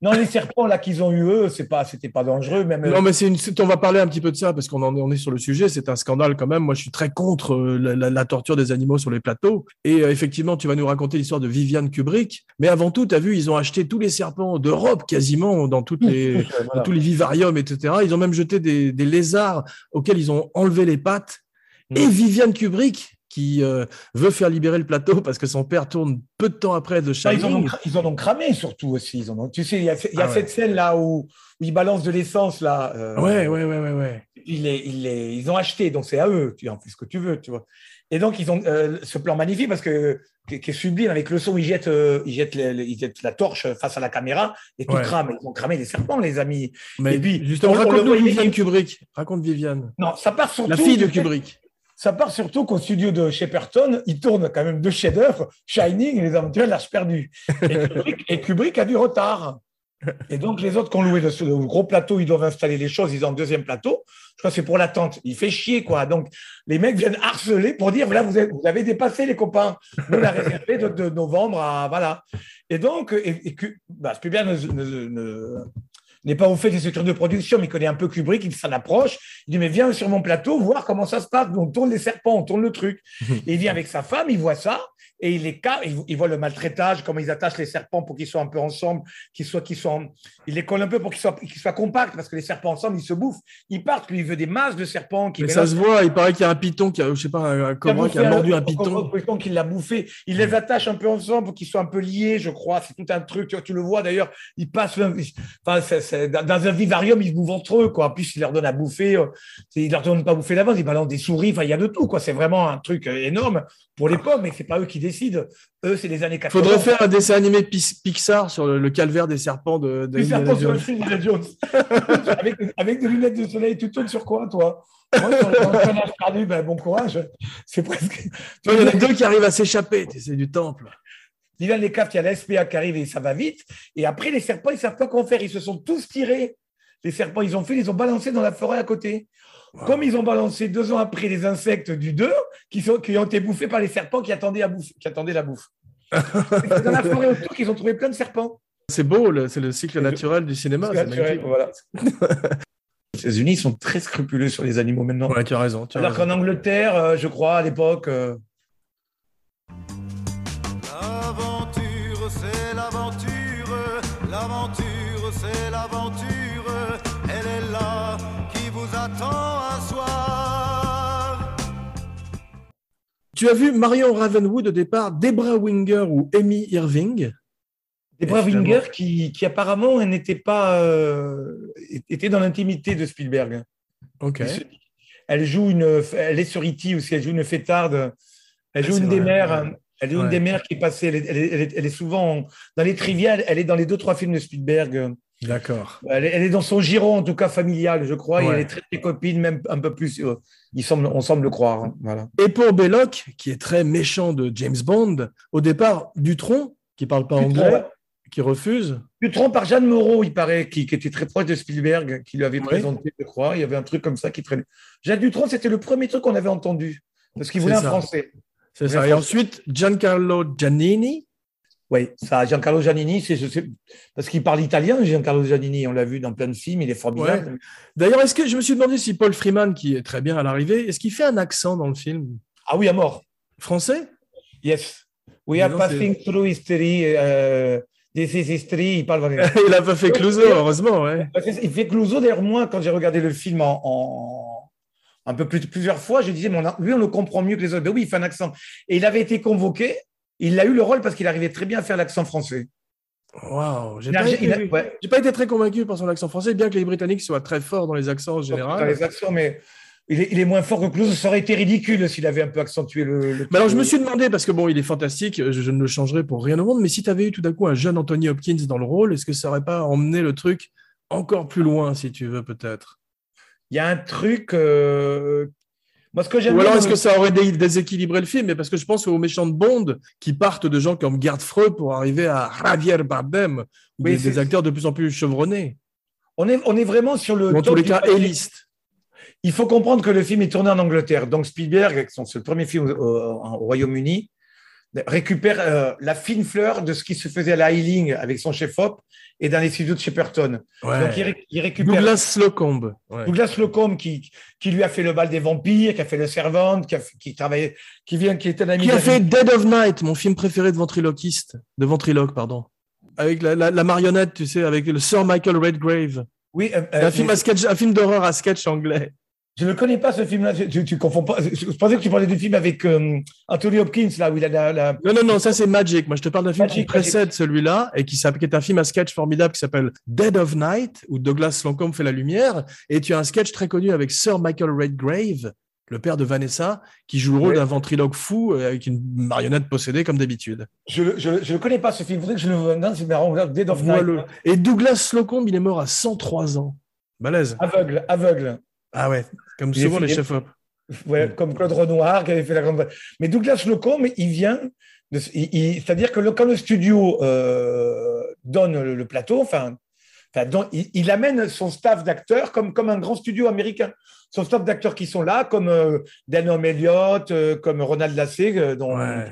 Non, les serpents là qu'ils ont eu eux, c'est pas, c'était pas dangereux. Même. Non, mais c'est une. On va parler un petit peu de ça parce qu'on en est, on est sur le sujet. C'est un scandale quand même. Moi, je suis très contre euh, la, la- la torture des animaux sur les plateaux. Et euh, effectivement, tu vas nous raconter l'histoire de Viviane Kubrick. Mais avant tout, tu as vu, ils ont acheté tous les serpents d'Europe quasiment dans toutes les, dans tous les vivariums, etc. Ils ont même jeté des, des lézards auxquels ils ont enlevé les pattes. Et Viviane Kubrick qui euh, veut faire libérer le plateau parce que son père tourne peu de temps après de Non, Shining. ils, en ont, ils en ont cramé surtout aussi. Ils en ont- tu sais, il y a, il y a Ah ouais. cette scène là où, où ils balancent de l'essence là. euh, Ouais, ouais, ouais, ouais, ouais. Ils, ont acheté, donc c'est à eux. Tu en fais ce que tu veux, tu vois. Et donc ils ont euh, ce plan magnifique parce que qui, est sublime avec le son. Ils jettent, euh, ils jettent, les- les- ils jettent la torche face à la caméra et tout Ouais. crame. Ils ont cramé les serpents, les amis. Mais Et puis, justement, raconte-nous Viviane Kubrick. Raconte Viviane. Non, ça part surtout. La fille de Kubrick. Ça part surtout qu'au studio de Shepperton, ils tournent quand même deux chefs-d'œuvre, Shining et Les Aventuriers de l'Arche perdue. Et Kubrick, a du retard. Et donc, les autres qui ont loué le, gros plateau, ils doivent installer les choses, ils ont un deuxième plateau. Je crois que c'est pour l'attente. Il fait chier, quoi. Donc, les mecs viennent harceler pour dire, voilà, vous avez, vous avez dépassé les copains. Nous, on a réservé de, novembre à, voilà. Et donc, et, et bah, ne- n'est pas au fait des structures de production, mais il connaît un peu Kubrick, il s'en approche. Il dit, mais viens sur mon plateau, voir comment ça se passe. On tourne les serpents, on tourne le truc. Et il vient avec sa femme, il voit ça, et il les il, il voit le maltraitage, comment ils attachent les serpents pour qu'ils soient un peu ensemble, qu'ils soient, qu'ils soient, il les colle un peu pour qu'ils soient, qu'ils soient compacts, parce que les serpents ensemble, ils se bouffent. Ils partent, lui, il veut des masses de serpents. Qui Mais ça se voit, il paraît qu'il y a un python qui a, je sais pas, un, un cobra qui a mordu un python. python qui l'a bouffé. Il les attache un peu ensemble pour qu'ils soient un peu liés, je crois. C'est tout un truc. Tu, vois, tu le vois d'ailleurs. Ils passent. Enfin, dans dans un vivarium, ils se bouffent entre eux. Quoi. En plus, il leur donne à bouffer. euh, Ils leur donnent pas à bouffer d'avance. Ils balancent des souris. Enfin, il y a de tout. Quoi. C'est vraiment un truc euh, énorme pour les pommes. Mais c'est pas eux qui décident. Eux, c'est les années 80. Faudrait faire un dessin animé Pix- Pixar sur le, le calvaire des serpents de, de Les Indiana serpents sur Jones. le film d'Indiana Jones. avec, avec des lunettes de soleil, tu tournes sur quoi, toi? Moi, sur le perdu, ben, bon courage. C'est presque. Il y en a deux qui arrivent à s'échapper, c'est du temple. Dylan les cartes, il y a la SPA qui arrive et ça va vite. Et après, les serpents, ils ne savent pas comment faire. Ils se sont tous tirés. Les serpents, ils ont fait, ils ont balancé dans la forêt à côté. Comme ils ont balancé deux ans après les insectes du 2 qui, sont, qui ont été bouffés par les serpents qui attendaient, à bouffer, qui attendaient la bouffe. C'est dans la forêt autour qu'ils ont trouvé plein de serpents. C'est beau, le- c'est le cycle naturel du cinéma. C'est C'est naturel, magnifique. voilà. Les États-Unis ils sont très scrupuleux sur les animaux maintenant. Ouais, tu as raison. tu as Alors raison. qu'en Angleterre, euh, je crois, à l'époque, euh, L'aventure, c'est l'aventure, l'aventure, c'est l'aventure, Tu as vu Marion Ravenwood au départ, Debra Winger ou Amy Irving? Finalement- Winger qui, qui apparemment elle n'était pas euh, était dans l'intimité de Spielberg. Ok. Elle joue une, elle est sur E.T. aussi, elle joue une fêtarde. Elle joue une vrai, des mères. ouais. Elle joue Ouais. une des mères qui est passée. Elle est, elle est- elle est- elle est souvent dans les triviales. Elle est dans les deux trois films de Spielberg. D'accord. Elle est, elle est dans son giron en tout cas familial, je crois. Et elle est très, très copine, même un peu plus. euh, il semble, on semble le croire. hein, Voilà. Et pour Belloc, qui est très méchant de James Bond, au départ, Dutron, qui parle pas Dutron, anglais, qui refuse. Dutron par Jeanne Moreau, il paraît, qui, qui était très proche de Spielberg, qui lui avait présenté, je crois. Il y avait un truc comme ça qui traînait. Jeanne Dutron, c'était le premier truc qu'on avait entendu. Parce qu'il voulait un ça. français. C'est ça. Et ensuite, Giancarlo Giannini. Oui, ça, Giancarlo Giannini, c'est, parce qu'il parle italien, Giancarlo Giannini, on l'a vu dans plein de films, il est formidable. D'ailleurs, est-ce que je me suis demandé si Paul Freeman, qui est très bien à l'arrivée, est-ce qu'il fait un accent dans le film? Ah oui, à mort. Français? Yes. We are passing through history. euh, this is history. Il parle vraiment. Il a pas fait Clouseau, heureusement, ouais. Il fait Clouseau. D'ailleurs, moi, quand j'ai regardé le film en, en- un peu plus plusieurs fois, je disais, mais on a- lui, on le comprend mieux que les autres. Ben oui, il fait un accent. Et il avait été convoqué. Il a eu le rôle parce qu'il arrivait très bien à faire l'accent français. Waouh, j'ai pas, a- été- ouais, pas été très convaincu par son accent français, bien que les Britanniques soient très forts dans les accents en dans général. les accents, mais il est, il est moins fort que Clouseau. Ça aurait été ridicule s'il avait un peu accentué le. le- Mais alors, je me suis demandé, parce que bon, il est fantastique, je, je ne le changerai pour rien au monde, mais si tu avais eu tout d'un coup un jeune Anthony Hopkins dans le rôle, est-ce que ça aurait pas emmené le truc encore plus loin, si tu veux, peut-être? Il y a un truc. euh, Moi, ce que j'aime Ou alors, est-ce que ça aurait dé- déséquilibré le film? Mais parce que je pense aux méchants de Bond qui partent de gens comme Gerd Freud pour arriver à Javier Bardem, ou Oui, des, acteurs de plus en plus chevronnés, on est, on est vraiment sur le. ou en tous les cas, élistes. Il faut comprendre que le film est tourné en Angleterre. Donc Spielberg, c'est le premier film au, au- au Royaume-Uni. Récupère euh, la fine fleur de ce qui se faisait à la Healing avec son chef-op et dans les studios de Shepperton. Ouais. Donc, il, ré- il récupère Douglas Slocombe. Ouais. Douglas Slocum qui, qui lui a fait le bal des vampires, qui a fait le servant, qui, a, qui travaillait, qui vient, qui était un ami Qui a fait Dead of Night, mon film préféré de ventriloquiste, de ventriloque, pardon. Avec la, la- la marionnette, tu sais, avec le Sir Michael Redgrave. Oui, euh, euh, un film à sketch, un film d'horreur à sketch anglais. Je ne connais pas ce film-là. Tu, tu confonds pas. Je, pensais que tu parlais du film avec euh, Anthony Hopkins là où il a la, la- Non, non, non, ça c'est Magic. Moi, je te parle d'un film qui précède celui-là et qui, est un film à sketch formidable qui s'appelle Dead of Night, où Douglas Slocum fait la lumière. Et tu as un sketch très connu avec Sir Michael Redgrave, le père de Vanessa, qui joue le rôle d'un ventriloque fou euh, avec une marionnette possédée comme d'habitude. Je ne connais pas ce film. Il faudrait que je le. Non, c'est marrant. Dead of Night. Et Douglas Slocum, il est mort à 103 ans. Balèze. Aveugle, aveugle. Ah ouais, comme Il souvent les chefs-op. Ouais, Mm. comme Claude Renoir qui avait fait la grande. Mais Douglas Slocum, il vient. de- C'est-à-dire que le- quand le studio euh, donne le, le plateau, enfin, il, il amène son staff d'acteurs comme, comme un grand studio américain. Son staff d'acteurs qui sont là, comme euh, Danom Elliott, euh, comme Ronald Lassé, euh, dont Ouais.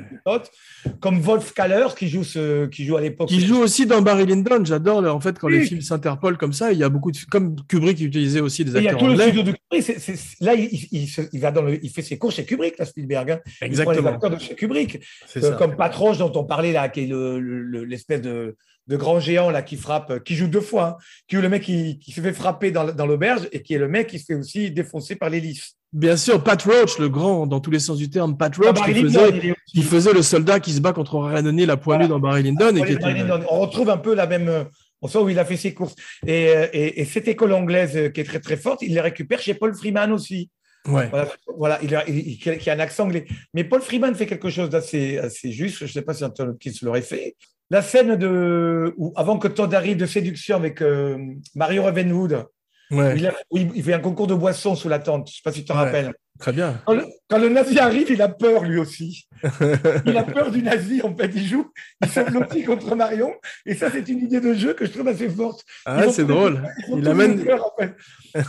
comme Wolf Kaller qui joue, ce, qui joue à l'époque. Qui joue aussi dans Barry Lyndon. J'adore, en fait, quand Oui. les films s'interpolent comme ça, il y a beaucoup de. Comme Kubrick utilisait aussi des Et il y a acteurs tout le studio de Kubrick. Là, il, il- il se- il va dans le, il fait ses cours chez Kubrick, là, Spielberg. hein. Il prend les Exactement. acteurs de chez Kubrick. Euh, ça. comme Patroche dont on parlait là, qui est le- le- l'espèce de, de grand géant là qui frappe, euh, qui joue deux fois, hein, qui est le mec qui, qui se fait frapper dans, dans l'auberge et qui est le mec qui se fait aussi défoncer par l'hélice. Bien sûr, Pat Roach, le grand, dans tous les sens du terme, Pat Roach, Ah, qui, faisait, qui le soldat qui se bat contre Renoni la poilue Voilà. dans Barry Lyndon. et qui était-. On retrouve un peu la même. euh, On sent où il a fait ses courses. Et, euh, et- et cette école anglaise euh, qui est très très forte, il les récupère chez Paul Freeman aussi. Ouais. Voilà, voilà, il, a, il- il- qui a un accent anglais. Mais Paul Freeman fait quelque chose d'assez assez juste. Je ne sais pas si Anton Hopkins l'aurait fait. La scène de, où, avant que Todd arrive de séduction avec euh, Mario Ravenwood, Ouais. il, a- où il, il fait un concours de boissons sous la tente. Je ne sais pas si tu te Ouais. rappelles. Très bien. Quand le, quand le nazi arrive, il a peur lui aussi. Il a peur du nazi, en fait. Il joue, il s'ablotit contre Marion. Et ça, c'est une idée de jeu que je trouve assez forte. Ah, c'est drôle. ils Il amène- en fait.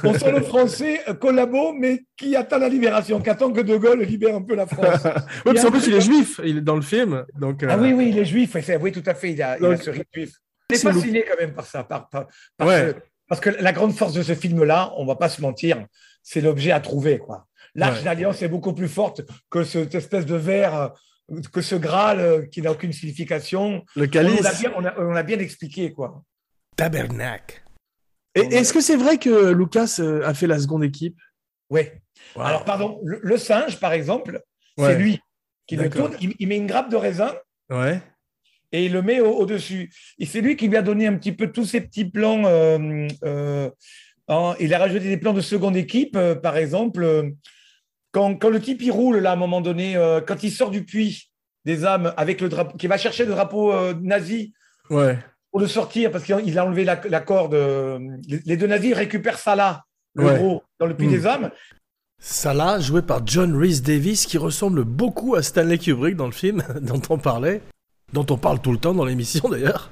On sent le français euh, collabo, mais qui attend la libération, qui attend que De Gaulle libère un peu la France. Ouais, parce qu'en plus, il est juif, il est dans le film. Donc, euh, Ah oui, oui, il est juif. Oui, tout à fait. Il a, il a Donc, ce rite juif. Il est fasciné quand même par ça. Par, par- parce, Ouais. que, parce que la grande force de ce film-là, on va pas se mentir, c'est l'objet à trouver. quoi. L'Arche Ouais. d'Alliance est beaucoup plus forte que cette espèce de verre, que ce Graal euh, qui n'a aucune signification. le On, calice. l'a bien, on, a, on l'a bien expliqué. quoi. Tabernacle. Et Est-ce que c'est vrai que Lucas euh, a fait la seconde équipe? Wow. Alors, pardon, le, le singe, par exemple, Ouais. c'est lui qui le tourne. Il, il met une grappe de raisin Ouais. et il le met au- au-dessus. et c'est lui qui lui a donné un petit peu tous ces petits plans. euh, euh, en- il a rajouté des plans de seconde équipe, euh, par exemple. Quand, quand le type il roule, là, à un moment donné, euh, quand il sort du puits des âmes avec le drapeau, qui va chercher le drapeau euh, nazi Ouais. pour le sortir parce qu'il a enlevé la, la corde. euh, les, deux nazis récupèrent Salah, le Ouais. gros, dans le puits des âmes. Salah, joué par John Rhys Davis, qui ressemble beaucoup à Stanley Kubrick dans le film dont on parlait, dont on parle tout le temps dans l'émission d'ailleurs.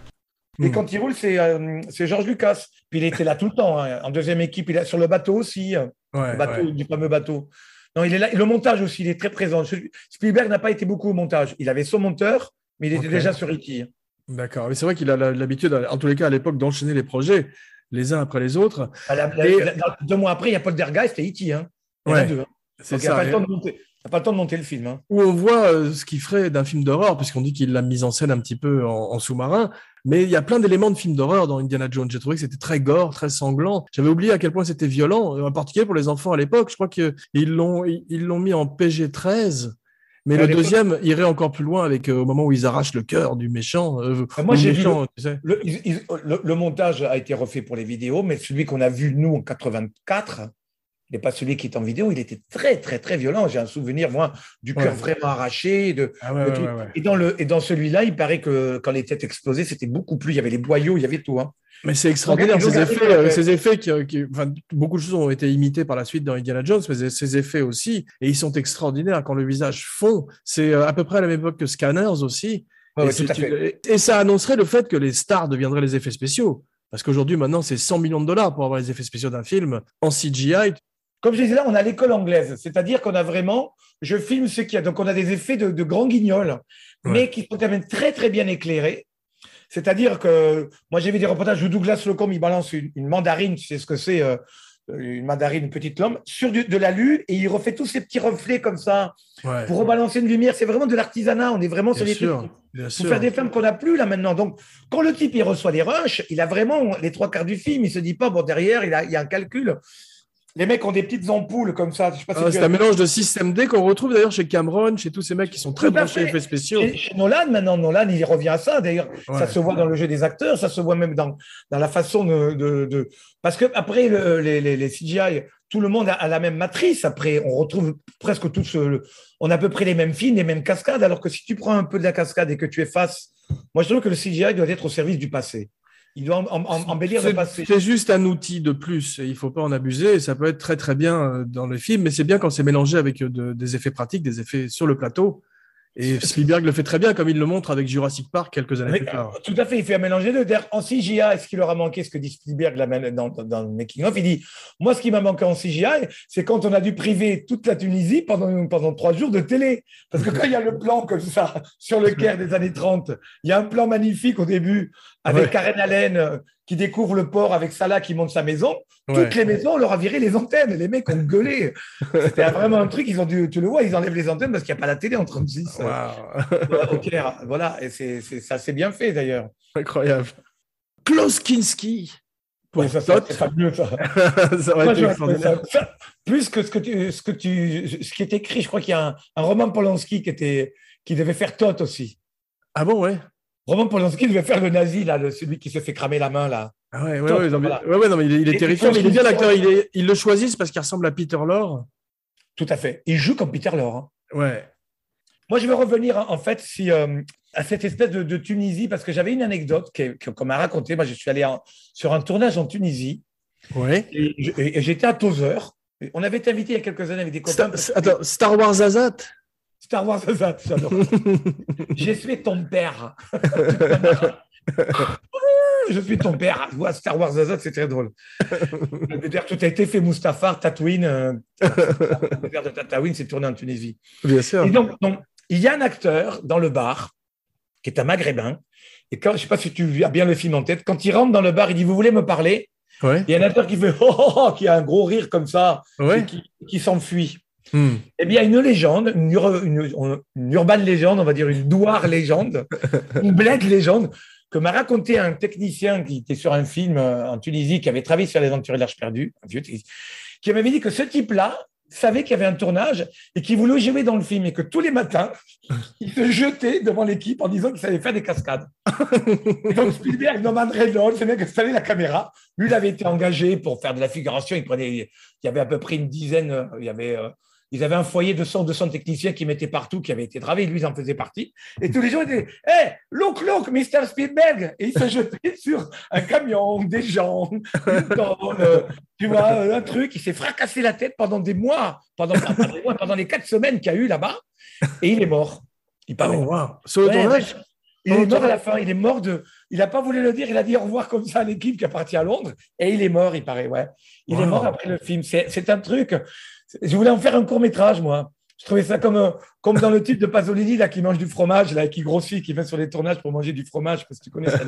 Et Mm. quand il roule, c'est euh, Georges Lucas. Puis il était là tout le temps. hein. En deuxième équipe, il est sur le bateau aussi, Ouais, le bateau, ouais. du fameux bateau. Non, il est là. Et le montage aussi, il est très présent. Spielberg n'a pas été beaucoup au montage. Il avait son monteur, mais il était déjà sur E.T. D'accord. Mais c'est vrai qu'il a l'habitude, en tous les cas à l'époque, d'enchaîner les projets les uns après les autres. Ah, la- la- Et- la- la- deux mois après, il y a Paul Dergeist et E.T. Hein. Ouais, hein. C'est il n'y a, ça. pas le temps de monter- il y a pas le temps de monter le film. hein. Où on voit euh, ce qu'il ferait d'un film d'horreur, puisqu'on dit qu'il l'a mis en scène un petit peu en, en sous-marin. Mais il y a plein d'éléments de films d'horreur dans Indiana Jones. J'ai trouvé que c'était très gore, très sanglant. J'avais oublié à quel point c'était violent, en particulier pour les enfants à l'époque. Je crois qu'ils l'ont ils l'ont mis en PG-13. Mais À le deuxième irait encore plus loin avec euh, au moment où ils arrachent le cœur du méchant. euh, Ah, moi, j'ai vu méchant, tu sais. Le, ils- ils- le- le montage a été refait pour les vidéos, mais celui qu'on a vu, nous, en 84, n'est pas celui qui est en vidéo. Il était très, très, très violent. J'ai un souvenir, moi, du cœur Ouais. vraiment arraché. De, Ah ouais, de ouais, tout. ouais, ouais. Et dans, le, et dans celui-là, il paraît que quand les têtes explosaient, c'était beaucoup plus. Il y avait les boyaux, il y avait tout. hein. Mais c'est extraordinaire, ont ces effets, euh, ces effets qui, qui- enfin, beaucoup de choses ont été imitées par la suite dans Indiana Jones, mais ces effets aussi, et ils sont extraordinaires quand le visage fond. C'est euh, à peu près à la même époque que Scanners aussi. Et, ouais, c'est- tout à fait. et ça annoncerait le fait que les stars deviendraient les effets spéciaux. Parce qu'aujourd'hui, maintenant, c'est 100 millions de dollars pour avoir les effets spéciaux d'un film en CGI. Comme je disais là, on a l'école anglaise, c'est-à-dire qu'on a vraiment, je filme ce qu'il y a, donc on a des effets de, de grands guignols, mais qui sont quand même très très bien éclairés. C'est-à-dire que moi j'ai vu des reportages où Douglas Locombe il balance une, une mandarine, tu sais ce que c'est, euh, une mandarine, une petite lame, sur du- de la lune et il refait tous ces petits reflets comme ça Ouais. pour rebalancer une lumière. C'est vraiment de l'artisanat. On est vraiment sur Bien trucs sûr, bien pour sûr. faire des films qu'on n'a plus là maintenant. Donc, quand le type il reçoit des rushs, il a vraiment les trois quarts du film. Il se dit pas bon derrière il, a, il y a un calcul. Les mecs ont des petites ampoules comme ça. Je sais pas si Ah, c'est un mélange de système D qu'on retrouve d'ailleurs chez Cameron, chez tous ces mecs qui sont très branchés effets spéciaux. Chez, chez Nolan, maintenant, Nolan, il revient à ça. D'ailleurs, Ouais. ça se voit dans le jeu des acteurs, ça se voit même dans, dans la façon de. de- de- Parce que après le- les, les- les CGI, tout le monde a, a la même matrice. Après, on retrouve presque tous. le- On a à peu près les mêmes films, les mêmes cascades. Alors que si tu prends un peu de la cascade et que tu effaces, moi, je trouve que le CGI doit être au service du passé. Il doit em- em- em- embellir le C'est- passé. C'est juste un outil de plus. et Il faut pas en abuser. et Ça peut être très très bien euh, dans les films, mais c'est bien quand c'est mélangé avec euh, de- des effets pratiques, des effets sur le plateau. Et Spielberg le fait très bien, comme il le montre avec Jurassic Park quelques années plus tard. tout à fait, il fait un mélange des deux. D'ailleurs, en CGI, ce qui leur a manqué, ce que dit Spielberg dans, dans, dans le making of, il dit Moi, ce qui m'a manqué en CGI, c'est quand on a dû priver toute la Tunisie pendant, pendant trois jours de télé. Parce que quand il y a le plan comme ça, sur le Caire des années 30, il y a un plan magnifique au début avec Ouais. Karen Allen qui découvre le port avec Salah qui monte sa maison. Ouais. Toutes les maisons, on leur a viré les antennes. Les mecs ont gueulé. C'était vraiment un truc, ils ont dû, tu le vois, ils enlèvent les antennes parce qu'il n'y a pas la télé en 36 euh, Waouh. au Caire. Voilà, et c'est, c'est- ça s'est bien fait d'ailleurs. Incroyable. Klaus Kinski pour Ouais, ça, ça, fabuleux, ça. Moi, été plus que ce que tu, ce que tu, ce qui est écrit, je crois qu'il y a un, un Roman Polanski qui était, qui devait faire Tot aussi. Ah bon, ouais. Roman Polanski devait faire le nazi là, le- celui qui se fait cramer la main là. Ah ouais, ouais, ouais, non, mais, voilà. ouais, ouais, non, mais il est, il est Et- terrifiant, mais il est bien l'acteur. Il est, ils le choisissent parce qu'il ressemble à Peter Lorre. Tout à fait. Il joue comme Peter Lorre. hein. Ouais. Moi, je vais revenir en en fait si, euh, à cette espèce de, de Tunisie parce que j'avais une anecdote qu'on m'a racontée. Moi, je suis allé en- sur un tournage en Tunisie Ouais. et, je- et- et j'étais à Tozeur. On avait été invité il y a quelques années avec des copains. Star, attends, Star Wars Azat? Star Wars, ça, j'adore. Je suis ton père. Je suis ton père. Vois, Star Wars Azad, c'est très drôle. Tout a été fait, Mustafar, Tatooine. euh, le désert de Tatooine s'est tourné en Tunisie. Bien sûr. Et donc, donc, il y a un acteur dans le bar qui est un maghrébin. Et quand, je ne sais pas si tu as bien le film en tête, quand il rentre dans le bar, il dit Vous voulez me parler? Ouais. Il y a un acteur qui fait Oh, oh, oh qui a un gros rire comme ça, Ouais. et qui, qui s'enfuit. Hmm. Eh bien, une légende, une, ur- une, une urban légende, on va dire une douar légende, une blague légende, que m'a raconté un technicien qui était sur un film euh, en Tunisie, qui avait travaillé sur les aventures de l'Arche perdue, qui m'avait dit que ce type-là savait qu'il y avait un tournage et qu'il voulait jouer dans le film et que tous les matins, il se jetait devant l'équipe en disant qu'il savait faire des cascades. Donc Spielberg, Norman Reynolds, ce mec installé la caméra. Lui, il avait été engagé pour faire de la figuration. Il prenait, il y avait à peu près une dizaine, euh, il y avait, euh, ils avaient un foyer de 100, 200 techniciens qui mettaient partout, qui avaient été dravés. Lui, il en faisait partie. Et tous les jours, ils disaient Hé, look, look, Mr. Spielberg Et il se jetait sur un camion, des gens, une tu vois, un truc. Il s'est fracassé la tête pendant des mois, pendant, pas des mois, pendant les quatre semaines qu'il y a eu là-bas. Et il est mort. Il paraît. Oh, wow. Sur le Ouais, tournage ouais. Il est mort à la fin. Il est mort de. Il n'a pas voulu le dire. Il a dit au revoir comme ça à l'équipe qui est partie à Londres. Et il est mort, il paraît. Ouais. Il est mort après le film. C'est un truc. Je voulais en faire un court métrage, moi. Je trouvais ça comme, un- comme dans le type de Pasolini là, qui mange du fromage, là, qui grossit, qui va sur les tournages pour manger du fromage, parce que tu connais ça.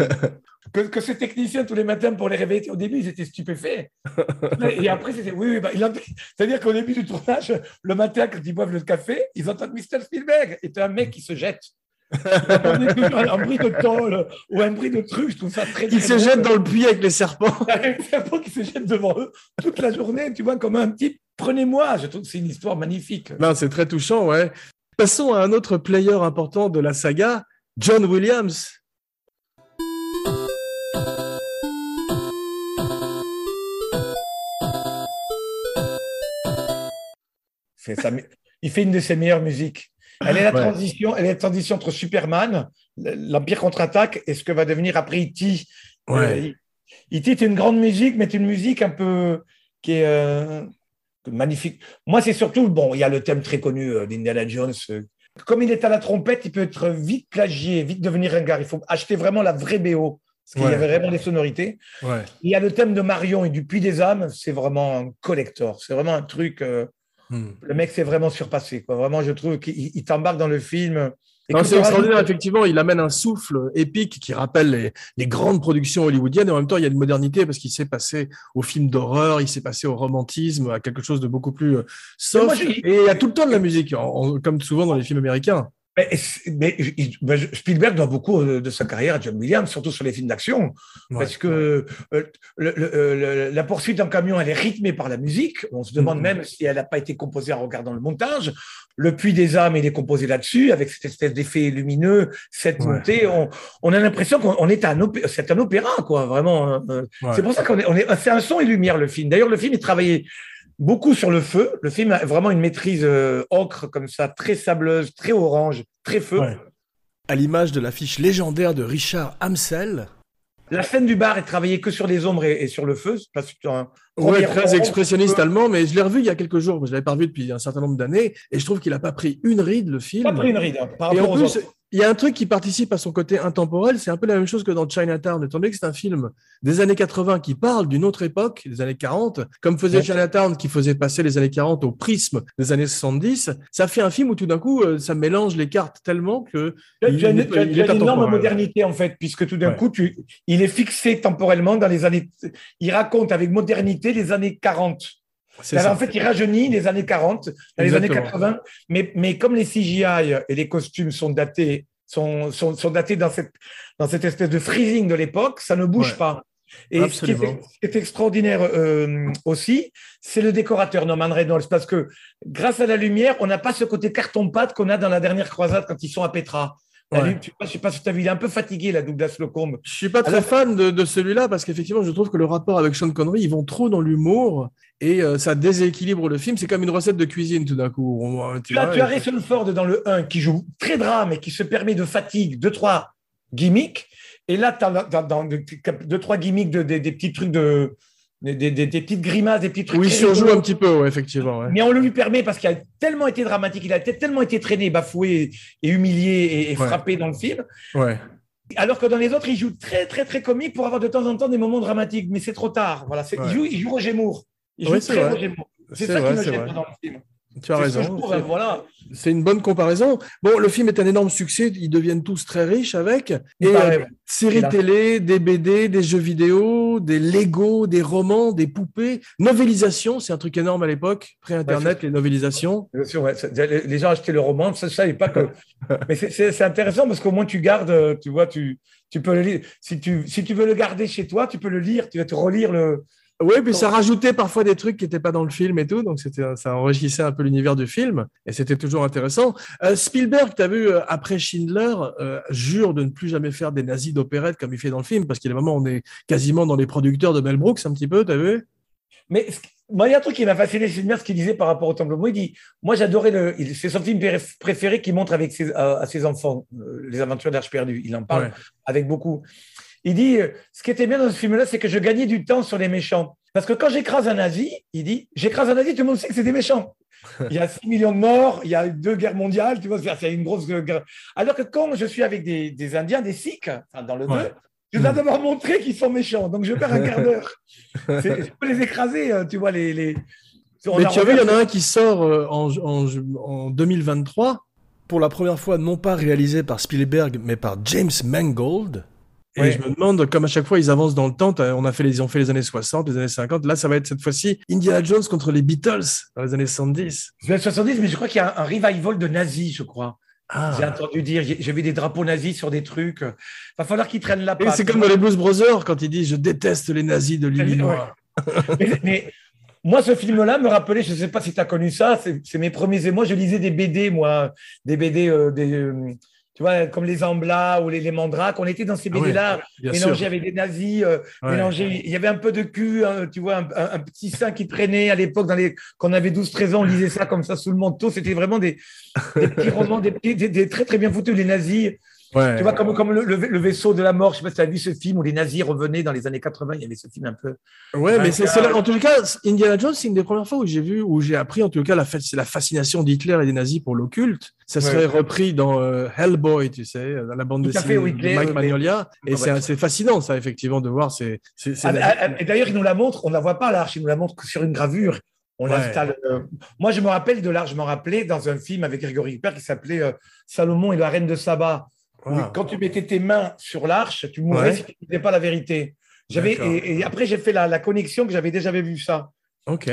que, que ces techniciens, tous les matins, pour les réveiller, au début, ils étaient stupéfaits. Et après, c'était. Oui, oui, bah, il c'est-à-dire qu'au début du tournage, le matin, quand ils boivent le café, ils entendent Mr. Spielberg. Et as un mec qui se jette. Toujours un bruit de tôle ou un bruit de truc, je trouve ça très Il très se jette dans le puits avec les serpents. Il y a un serpent qui se jette devant eux toute la journée, tu vois, comme un type. Prenez-moi, je trouve que c'est une histoire magnifique. Non, c'est très touchant, ouais. Passons à un autre player important de la saga, John Williams. Il fait une de ses meilleures musiques. Elle est la Ouais. transition, elle est la transition entre Superman, l'Empire contre-attaque, et ce que va devenir après E.T. Ouais. Euh, E.T. est une grande musique, mais une musique un peu qui est euh, magnifique. Moi, c'est surtout, bon, il y a le thème très connu euh, d'Indiana Jones. euh, comme il est à la trompette, il peut être vite plagié, vite devenir ringard. Il faut acheter vraiment la vraie BO Parce qu'il Ouais. y avait vraiment des sonorités. Ouais. Il y a le thème de Marion et du Puits des âmes, c'est vraiment un collector. C'est vraiment un truc. euh, Hmm. le mec s'est vraiment surpassé. Quoi. Vraiment, je trouve qu'il il t'embarque dans le film. C'est extraordinaire, effectivement. Il amène un souffle épique qui rappelle les, les grandes productions hollywoodiennes. Et en même temps, il y a une modernité parce qu'il s'est passé au film d'horreur, il s'est passé au romantisme, à quelque chose de beaucoup plus euh, soft. moi, Et il y a tout le temps de la musique, en- en- comme souvent dans les films américains. Mais, Spielberg doit beaucoup euh, de sa carrière à John Williams, surtout sur les films d'action, Ouais. parce que euh, le- le- euh, le- la poursuite en camion, elle est rythmée par la musique. On se demande Mhm. même si elle n'a pas été composée en regardant le montage. Le Puits des âmes, il est composé là-dessus, avec cette espèce d'effet lumineux, cette Ouais. montée. On, on a l'impression qu'on on est un opé- c'est un opéra, quoi, vraiment. Ouais. C'est pour ça qu'on est, on est, c'est un son et lumière le film. D'ailleurs, le film est travaillé beaucoup sur le feu. Le film a vraiment une maîtrise euh, ocre comme ça, très sableuse, très orange, très feu. Ouais. À l'image de l'affiche légendaire de Richard Amsel. La scène du bar est travaillée que sur les ombres et, et sur le feu. C'est pas sur un Ouais, très expressionniste allemand, mais je l'ai revu il y a quelques jours. Je l'avais pas revu depuis un certain nombre d'années, et je trouve qu'il a pas pris une ride le film. Pas pris une ride hein, par Et rapport en aux plus, autres. Il y a un truc qui participe à son côté intemporel, c'est un peu la même chose que dans Chinatown, étant donné que c'est un film des années 80 qui parle d'une autre époque, des années 40, comme faisait Ouais. Chinatown qui faisait passer les années 40 au prisme des années 70, ça fait un film où tout d'un coup, euh, ça mélange les cartes tellement que il- tu as une, il- est énorme modernité en fait, puisque tout d'un Ouais. coup, tu, il est fixé temporellement dans les années. Il raconte avec modernité les années 40. Alors, en fait, il rajeunit les années 40, dans les années Exactement. 80, mais, mais comme les CGI et les costumes sont datés, sont, sont, sont datés dans cette, dans cette espèce de freezing de l'époque, ça ne bouge Ouais. pas. Et ce qui, est, ce qui est extraordinaire euh, aussi, c'est le décorateur Norman Reynolds, parce que grâce à la lumière, on n'a pas ce côté carton-pâte qu'on a dans la dernière croisade quand ils sont à Petra. Ouais. tu- Je ne sais pas si tu as vu, il est un peu fatigué, la Douglas Locombe. Je suis pas très Alors- fan de, de celui-là parce qu'effectivement, je trouve que le rapport avec Sean Connery, ils vont trop dans l'humour et euh, ça déséquilibre le film. C'est comme une recette de cuisine tout d'un coup. On- Tu as, tu as Harrison Ford dans le 1 qui joue très drame et qui se permet de fatigue, deux, trois gimmicks. Et là, tu as dans, deux, deux, trois gimmicks, de, des- des petits trucs de. Des, des- petites grimaces, des petits trucs. Oui, il surjoue un petit peu, ouais, effectivement. ouais. Mais on le lui permet parce qu'il a tellement été dramatique, il a tellement été traîné, bafoué et humilié et, et Ouais. frappé dans le film. Ouais. Alors que dans les autres, il joue très, très, très comique pour avoir de temps en temps des moments dramatiques. Mais c'est trop tard. Voilà, il, joue, il joue Roger Moore. Il joue Ouais, c'est très vrai. Roger Moore. C'est C'est ça vrai, qui me c'est gêne vrai. dans le film. Tu as raison. c'est- voilà. Une bonne comparaison. Bon, le film est un énorme succès. Ils deviennent tous très riches avec. Et euh, séries télé, des BD, des jeux vidéo, des Lego, des romans, des poupées. Novélisation, c'est un truc énorme à l'époque. Pré-internet, les novélisations. Bien sûr, ouais. C'est- Les gens achetaient le roman, ça, je savais pas que. Mais c'est- intéressant parce qu'au moins tu gardes, euh, tu vois, tu, tu peux le lire. Si tu, si tu veux le garder chez toi, tu peux le lire, tu vas te relire le. Oui, puis ça rajoutait parfois des trucs qui n'étaient pas dans le film et tout, donc c'était, ça enrichissait un peu l'univers du film, et c'était toujours intéressant. Euh, Spielberg, tu as vu, euh, après Schindler, euh, jure de ne plus jamais faire des nazis d'opérette comme il fait dans le film, parce qu'il est vraiment, on est quasiment dans les producteurs de Mel Brooks un petit peu, tu as vu? Mais moi, il y a un truc qui m'a fasciné Schindler, ce qu'il disait par rapport au Temple. Moi, il dit Moi, j'adorais le. C'est son film préf- préféré qu'il montre avec ses, à, à ses enfants, Les Aventures d'Arche perdue. Il en parle Ouais. avec beaucoup. Il dit euh, Ce qui était bien dans ce film-là, c'est que je gagnais du temps sur les méchants. Parce que quand j'écrase un nazi, il dit J'écrase un nazi, tout le monde sait que c'est des méchants. Il y a 6 millions de morts, il y a deux guerres mondiales, tu vois, c'est une grosse guerre. Alors que quand je suis avec des, des Indiens, des Sikhs, enfin, dans le Ouais. 2, je dois d'abord montrer qu'ils sont méchants. Donc je perds un quart d'heure. Je peux les écraser, euh, tu vois, les. les... On Mais tu as vu, il y en a un qui sort euh, en, en, en 2023, Pour la première fois, non pas réalisé par Spielberg, mais par James Mangold. Et Ouais. je me demande, comme à chaque fois, ils avancent dans le temps, on a fait les, ils ont fait les années 60, les années 50, là, ça va être cette fois-ci Indiana Jones contre les Beatles dans les années 70. Je vais à 70, mais je crois qu'il y a un, un revival de nazis, je crois. Ah. J'ai entendu dire, j'ai vu des drapeaux nazis sur des trucs. Va falloir qu'ils traînent la patte. c'est comme dans les Blues Brothers quand il dit je déteste les nazis de l'Illinois. mais, mais moi, ce film-là me rappelait, je ne sais pas si tu as connu ça, c'est c'est mes premiers émois. Je lisais des BD, moi, des BD, euh, des, euh, tu vois, comme les Amblas ou les, les. On était dans ces Ah oui, BD-là, mélangés sûr. avec des nazis, euh, Ouais. mélangés. Il y avait un peu de cul, hein, tu vois, un, un- un petit sein qui traînait à l'époque, dans les, quand on avait 12-13 ans, on lisait ça comme ça sous le manteau. C'était vraiment des, des petits romans, des, petits- des, des très très bien foutus, les nazis. Ouais. Tu vois, comme, comme le, vaisseau de la mort, je sais pas si tu as vu ce film où les nazis revenaient dans les années 80, il y avait ce film un peu. Ouais, mais c'est, en tout cas, Indiana Jones, c'est une des premières fois où j'ai vu, où j'ai appris, en tout cas, la, c'est la fascination d'Hitler et des nazis pour l'occulte. Ça Ouais. serait repris dans euh, Hellboy, tu sais, dans la bande dessinée fait, oui, de Mike oui, Magnolia. Et Ouais. c'est, c'est fascinant, ça, effectivement, de voir ces, ces, ces Ah, ah, ah, et d'ailleurs, il nous la montre, on ne la voit pas l'arche, il nous la montre sur une gravure. On Ouais. l'installe. euh, Moi, je me rappelle de l'arche, je m'en rappelais dans un film avec Grégory Père qui s'appelait euh, Salomon et la reine de Saba. Wow. Quand tu mettais tes mains sur l'arche, tu mourrais Ouais. si tu ne disais pas la vérité. J'avais, et, et après, j'ai fait la, la connexion que j'avais déjà vu ça. Ok.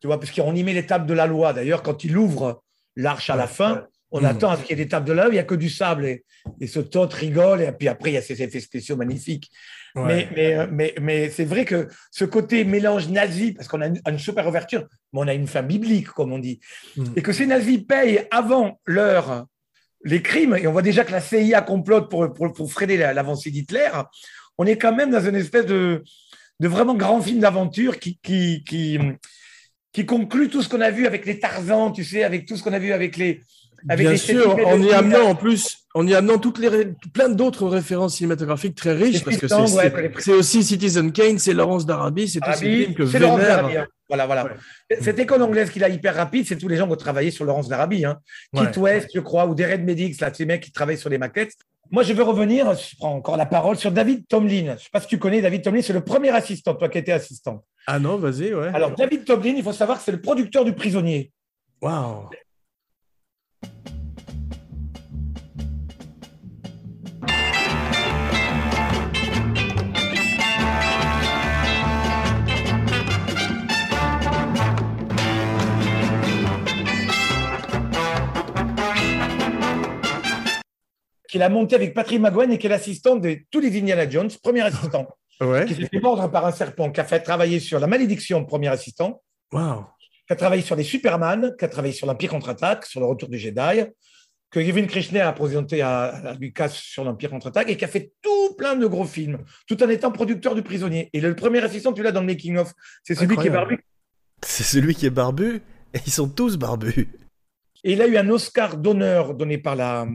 Tu vois, parce qu'on y met l'étape de la loi. D'ailleurs, quand il ouvre l'arche à la fin, on Mhm. attend à ce qu'il y ait l'étape de la loi, il n'y a que du sable. Et, et ce Toth rigole, et puis après, il y a ces effets spéciaux magnifiques. Ouais. Mais, mais, euh, mais, mais c'est vrai que ce côté mélange nazi, parce qu'on a une, une super ouverture, mais on a une fin biblique, comme on dit, Mhm. et que ces nazis payent avant l'heure les crimes, et on voit déjà que la CIA complote pour, freiner la- l'avancée d'Hitler, on est quand même dans une espèce de, vraiment grand film d'aventure qui, qui conclut tout ce qu'on a vu avec les Tarzans, tu sais, avec tout ce qu'on a vu avec les. Avec Bien sûr, en y amenant en plus, en y amenant toutes les plein d'autres références cinématographiques très riches, parce que c'est, ouais, aussi Citizen Kane, c'est Laurence d'Arabie, c'est tous ces films que vénère. hein. Voilà, voilà. Cette école anglaise qu'il a hyper rapide, c'est tous les gens qui ont travaillé sur Laurence d'Arabie. Hein. Ouais. Kit West, je crois, ou des Red Medics, là, ces mecs qui travaillent sur les maquettes. Moi, je veux revenir, je prends encore la parole, sur David Tomlin. Je ne sais pas si tu connais David Tomlin, c'est le premier assistant, toi qui étais assistant. Ah non, vas-y, ouais. Alors, David Tomlin, il faut savoir que c'est le producteur du prisonnier. Waouh. Qu'il a monté avec Patrick McGowan et qui est l'assistant de tous les Indiana Jones, premier assistant, Ouais. qui s'est fait mordre par un serpent, qui a fait travailler sur la malédiction, premier assistant, Waouh. Qui a travaillé sur les Superman, qui a travaillé sur l'Empire contre-attaque, sur le retour du Jedi, que Kevin Krishner a présenté à, Lucas sur l'Empire contre-attaque et qui a fait tout plein de gros films, tout en étant producteur du prisonnier. Et le premier assistant, tu l'as dans le making-of, c'est celui qui est barbu. C'est celui qui est barbu et ils sont tous barbus. Et il a eu un Oscar d'honneur donné par la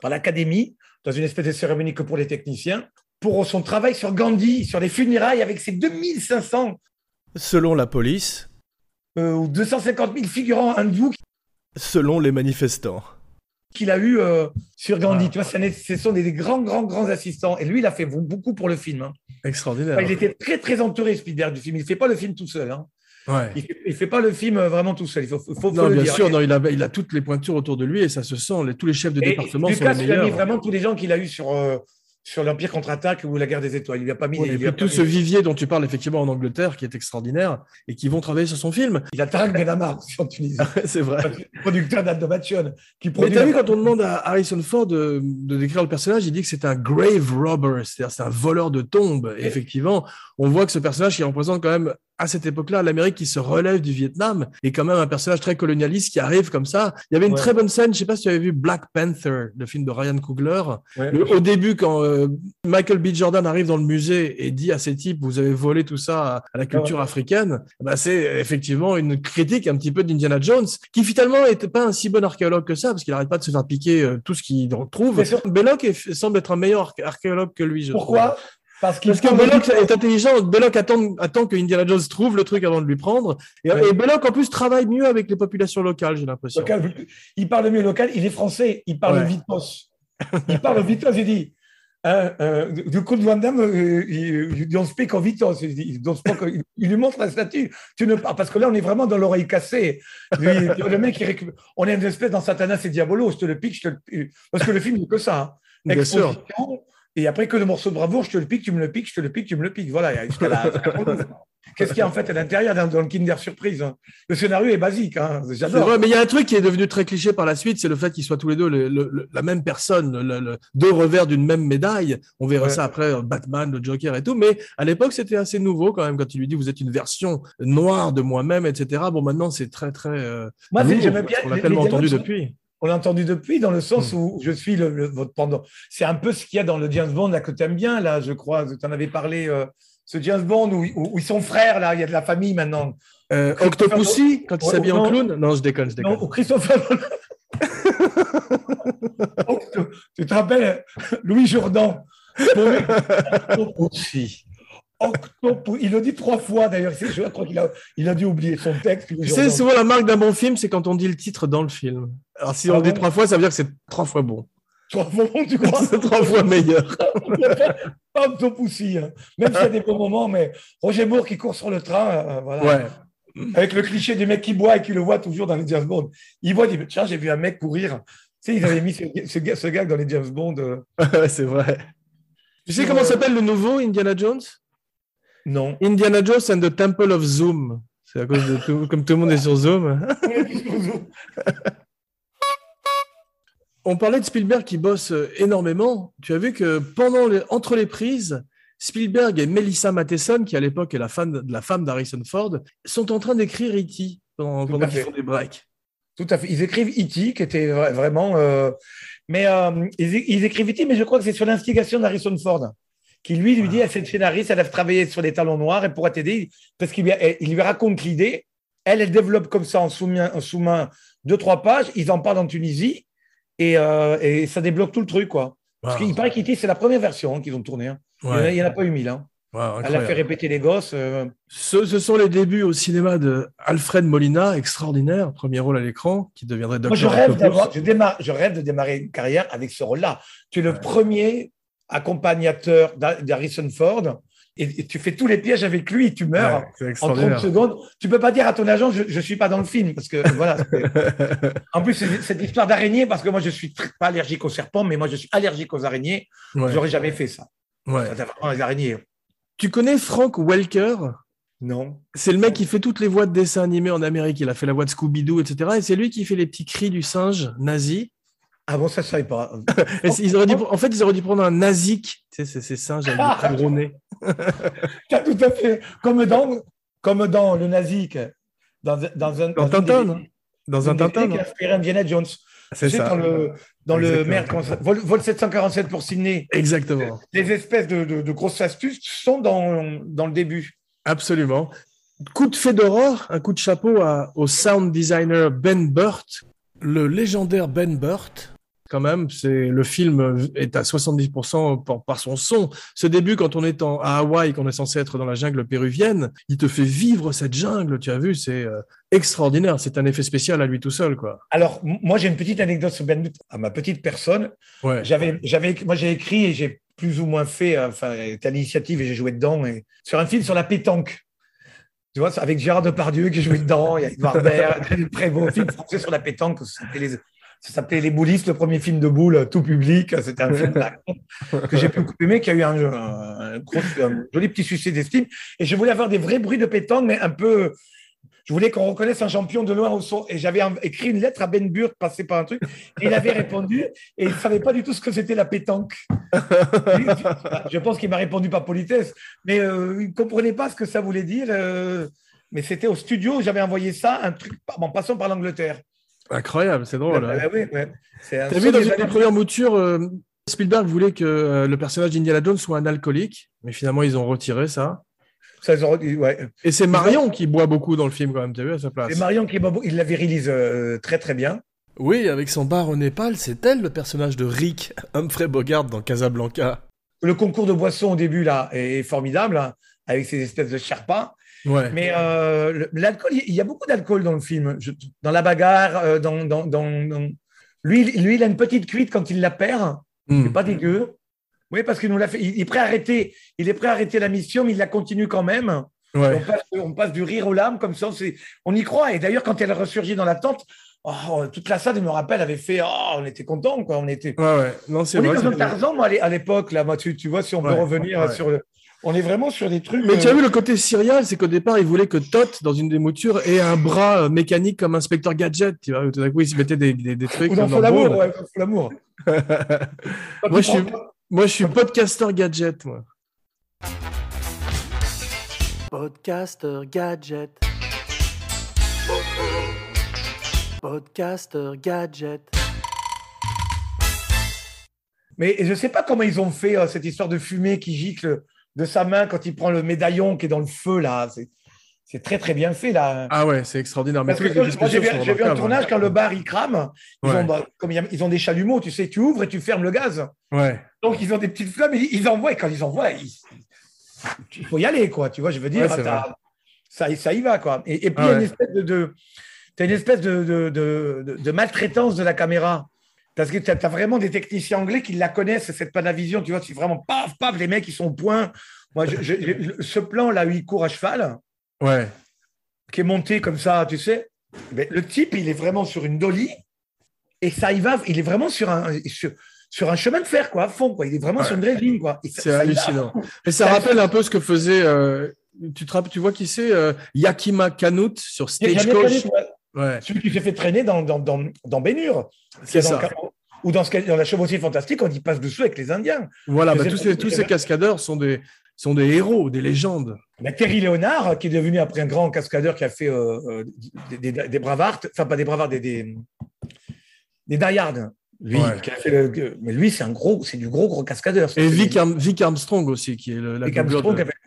par l'Académie, dans une espèce de cérémonie que pour les techniciens, pour son travail sur Gandhi, sur les funérailles avec ses 2500 Selon la police, ou 250 000 figurants hindous selon les manifestants. qu'il a eu euh, sur Gandhi. Ah. Tu vois, ce sont des, des grands, grands, grands assistants. Et lui, il a fait beaucoup pour le film. hein. Extraordinaire. Enfin, il était très, très entouré, Spielberg, du film. Il ne fait pas le film tout seul. hein. Ouais. Il ne fait, pas le film euh, vraiment tout seul. Il faut, faut, faut Non, le bien dire. sûr, non, il, a, il a toutes les pointures autour de lui et ça se sent. les- tous les chefs de Et département sont il a mis vraiment tous les gens qu'il a eu sur, euh, sur l'Empire contre-attaque ou la guerre des étoiles. Il lui a pas mis. Ouais, il lui a pas tout ce vivier dont tu parles effectivement en Angleterre qui est extraordinaire et qui vont travailler sur son film. Il a Tarek Benamar en Tunisie, c'est vrai. producteur d'Andomation, qui Mais t'as vu quand on demande à Harrison Ford de, de décrire le personnage, il dit que c'est un grave robber, c'est-à-dire c'est un voleur de tombes. Et effectivement, on voit que ce personnage qui représente quand même à cette époque-là l'Amérique qui se relève du Vietnam est quand même un personnage très colonialiste qui arrive comme ça. Il y avait une Ouais. très bonne scène, je sais pas si tu avais vu Black Panther, le film de Ryan Coogler. Ouais. Le- au début, quand euh, Michael B. Jordan arrive dans le musée et dit à ces types, vous avez volé tout ça à, à la culture Ouais. africaine, bah, c'est effectivement une critique un petit peu d'Indiana Jones, qui finalement n'était pas un si bon archéologue que ça, parce qu'il n'arrête pas de se faire piquer euh, tout ce qu'il trouve. Belloc est- semble être un meilleur arché- archéologue que lui. Je Pourquoi trouve. Parce qu'il Parce que Belloc est intelligent. Belloc attend, attend que Indiana Jones trouve le truc avant de lui prendre. Et, Ouais. et Belloc, en plus, travaille mieux avec les populations locales, j'ai l'impression. il parle mieux local, il est français, il parle Ouais. vitos. Il parle vitos, il dit. Hein, euh, du coup, de Van Damme, euh, il, don't speak of vitos. Il, il lui montre la statue. Tu ne parles parce que là, on est vraiment dans l'oreille cassée. Lui, le mec, il on est une espèce dans Satanas et Diabolo. Je te le pique, je te le Parce que le film, il n'est que ça. hein. Bien sûr. Exposition, Et après que le morceau de bravoure, je te le pique, tu me le piques, je te le pique, tu me le piques. Voilà, jusqu'à la- Qu'est-ce qu'il y a en fait à l'intérieur dans, dans le Kinder Surprise hein? Le scénario est basique. Hein J'adore. vrai, mais il y a un truc qui est devenu très cliché par la suite, c'est le fait qu'ils soient tous les deux le- le- le- la même personne, le- deux revers d'une même médaille. On verra Ouais. ça après, Batman, le Joker et tout. Mais à l'époque, c'était assez nouveau quand même quand il lui dit vous êtes une version noire de moi-même, etc. Bon, maintenant, c'est très très. euh, Moi, j'aimais bien. On l'a tellement entendu sont- depuis. On l'a entendu depuis, dans le sens Hmm. où je suis le, le- votre pendant. C'est un peu ce qu'il y a dans le James Bond là, que tu aimes bien, là, je crois. Tu en avais parlé, euh, ce James Bond où, où- où ils sont frères, là, il y a de la famille maintenant. Euh, Octopussy, quand il s'habille en non. clown Non, je déconne, je Non, déconne. où Christopher Octo- tu te rappelles, Louis Jourdan Octopussy. Il le dit trois fois d'ailleurs. Je crois qu'il a, il a dû oublier son texte. Tu sais, souvent la marque d'un bon film, c'est quand on dit le titre dans le film. Alors si on Ah le dit bon trois fois, ça veut dire que c'est trois fois bon. Trois fois, tu crois c'est trois fois meilleur. Pas Octopussy. hein. Même s'il y a des bons moments, mais Roger Moore qui court sur le train, euh, voilà. Ouais. avec le cliché du mec qui boit et qui le voit toujours dans les James Bond. Il voit, il dit Tiens, j'ai vu un mec courir. Tu sais, ils avaient mis ce, ce, gars- ce dans les James Bond. euh, c'est vrai. Tu sais comment s'appelle le nouveau Indiana Jones? Non. Indiana Jones and the Temple of Zoom. C'est à cause de tout, comme tout le monde est sur Zoom. On parlait de Spielberg qui bosse euh, énormément. Tu as vu que pendant les, entre les prises, Spielberg et Melissa Matheson, qui à l'époque est la, femme de la femme d'Harrison Ford, sont en train d'écrire E.T. pendant, pendant qu'ils font des breaks. Tout à fait. Ils écrivent E.T., qui était vra- vraiment. euh, Mais euh, ils écrivent E.T., mais je crois que c'est sur l'instigation d'Harrison Ford, qui lui lui dit à cette scénariste, elle a travaillé sur les talons noirs, et pourra t'aider, parce qu'il lui, a- il lui raconte l'idée. Elle, elle développe comme ça en sous-main, en sous-main deux, trois pages. Ils en parlent en Tunisie, et, euh, et ça débloque tout le truc, quoi. Parce Wow. qu'il paraît qu'E.T., c'est la première version hein, qu'ils ont tournée. hein. Il Ouais. N'y en a pas eu mille. Hein. Wow, Elle a fait répéter les gosses. euh, Ce, ce sont les débuts au cinéma de Alfred Molina, extraordinaire, premier rôle à l'écran, qui deviendrait Moi, je Dr. rêve, d'avoir, je, démarre, je rêve de démarrer une carrière avec ce rôle-là. Tu es le premier accompagnateur d'Ha- d'Harrison Ford et, et tu fais tous les pièges avec lui et tu meurs Ouais, en 30 extraordinaire. secondes. Tu peux pas dire à ton agent, je ne suis pas dans le film. Parce que voilà. en plus, c'est cette histoire d'araignée, parce que moi, je suis très- pas allergique aux serpents, mais moi, je suis allergique aux araignées. Ouais, J'aurais jamais fait ça. ouais. Ça, c'est vraiment les araignées. Tu connais Frank Welker? Non. C'est le mec qui fait toutes les voix de dessins animés en Amérique. Il a fait la voix de Scooby-Doo, etc. Et c'est lui qui fait les petits cris du singe nazi. Ah bon, ça, je savais pas. Ils auraient dû, en fait, ils auraient dû prendre un nazik. Tu sais, c'est ces singes avec des très gros nez. Tout à fait. Comme dans, comme dans le nazique. Dans, dans un. Dans Tintin, des- non Dans un des Tintin, qui a inspiré Indiana Jones. C'est Tu sais, ça. Dans le, dans le merde, vol, vol 747 pour Sydney. Exactement. Les espèces de, de- de grosses astuces sont dans, dans le début. Absolument. Coup de fedora, un coup de chapeau à- au sound designer Ben Burt. Le légendaire Ben Burt, Quand même, c'est le film est à 70% par, par son son. Ce début, quand on est en, à Hawaï, qu'on est censé être dans la jungle péruvienne, il te fait vivre cette jungle. Tu as vu, c'est euh, extraordinaire. C'est un effet spécial à lui tout seul, quoi. Alors, moi, j'ai une petite anecdote sur Ben à ma petite personne. Ouais. J'avais, j'avais, moi, j'ai écrit et j'ai plus ou moins fait, euh, enfin, c'était à l'initiative et j'ai joué dedans, et, sur un film sur la pétanque. Tu vois, avec Gérard Depardieu qui jouait dedans, il y a Edouard Baird, beau film français sur la pétanque. S'appelait les, ça s'appelait Les Boulistes, le premier film de boule, euh, tout public. C'était un film que j'ai beaucoup aimé, qui a eu un, gros- un joli petit succès d'estime. Et je voulais avoir des vrais bruits de pétanque, mais un peu. Je voulais qu'on reconnaisse un champion de loin au son. Et j'avais écrit une lettre à Ben Burt, passé par un truc. Et il avait répondu. Et il ne savait pas du tout ce que c'était la pétanque. je pense qu'il m'a répondu par politesse. Mais euh, il ne comprenait pas ce que ça voulait dire. euh, mais c'était au studio, j'avais envoyé ça, un truc en passant par l'Angleterre. Incroyable, c'est drôle. hein. Ah oui, ouais. C'est un T'as vu dans une des premières moutures, euh, Spielberg voulait que euh, le personnage d'Indiana Jones soit un alcoolique, mais finalement ils ont retiré ça. ça, ils ont- ouais. Et c'est Marion qui boit beaucoup dans le film quand même, t'as vu à sa place. Et Marion qui il la virilise euh, très très bien. oui, avec son bar au Népal, c'est elle le personnage de Rick, Humphrey Bogart dans Casablanca. Le concours de boissons au début là est formidable hein, avec ces espèces de Sherpas. Ouais. Mais euh, l'alcool, il y a beaucoup d'alcool dans le film. Je- dans la bagarre, euh, dans, dans, Lui, il- lui, il a une petite cuite quand il la perd. Hmm. C'est pas dégueu. Oui, parce qu'il nous l'a fait. Il est prêt à arrêter. Il est prêt à arrêter la mission, mais il la continue quand même. Ouais. On, passe, on passe du rire aux larmes comme ça. On y croit. Et d'ailleurs, quand elle ressurgit dans la tente, oh, toute la salle, je me rappelle, avait fait. Oh, on était content, quoi. On était. Ouais, ouais. Non, c'est On est vrai. un vrai. Tarzan, moi, à l'é- à l'époque, là, moi, tu, tu vois, si on peut revenir sur le. On est vraiment sur des trucs. Mais tu euh, as vu le côté serial, c'est qu'au départ, il voulait que Tot, dans une des moutures, ait un bras euh, mécanique comme Inspecteur Gadget. Tu vois, où tout d'un coup, il se mettait des, des, des trucs. Ou dans l'amour, ouais, l'amour. Moi, je suis, moi, je suis podcaster gadget, moi. Podcaster gadget. Podcaster gadget. Mais je ne sais pas comment ils ont fait euh, cette histoire de fumée qui gicle de sa main quand il prend le médaillon qui est dans le feu, là. C'est- très très bien fait là. Ah ouais, c'est extraordinaire. Mais j'ai vu, vu un tournage quand le bar il crame. Ils, Ouais. ont, bah, comme il y a- ils ont des chalumeaux, tu sais, tu ouvres et tu fermes le gaz. Ouais. Donc ils ont des petites flammes et ils envoient. Et quand ils envoient, ils- il faut y aller, quoi. Tu vois, je veux dire, Ouais, ça, ça y va, quoi. Et, et puis Ah il y a une ouais. espèce de, de t'as une espèce de- de maltraitance de la caméra. Parce que tu as, vraiment des techniciens anglais qui la connaissent, cette Panavision, tu vois, c'est vraiment paf, paf, les mecs, ils sont au point. Moi, je- je- je- ce plan là où il court à cheval, Ouais. qui est monté comme ça, tu sais. Mais le type, il est vraiment sur une dolly et ça y va. Il est vraiment sur un, sur, sur un chemin de fer, quoi, à fond, quoi. Il est vraiment Ouais. sur une ligne, quoi. C'est hallucinant. Et ça rappelle un peu ce que faisait. euh, tu, te rappelles- tu vois qui c'est euh, Yakima Kanut sur Stagecoach? Ouais. Celui qui s'est fait traîner dans, dans, dans, dans Bénur. c'est Dans ça. ca- Ou dans, ce, dans la chevauchée fantastique, on y passe dessous avec les Indiens. Voilà, bah, tous, ces, tous ces cascadeurs sont des, sont des héros, des légendes. Terry Léonard, qui est devenu après un grand cascadeur qui a fait euh, euh, des, des, des bravards, enfin pas des bravards, des, des, des. Lui, Ouais. qui a fait le- mais lui, c'est un gros, c'est du gros gros cascadeur. Et Vic, Arm- Vic Armstrong aussi, qui est le, la Vic doublure Armstrong de- qui a fait-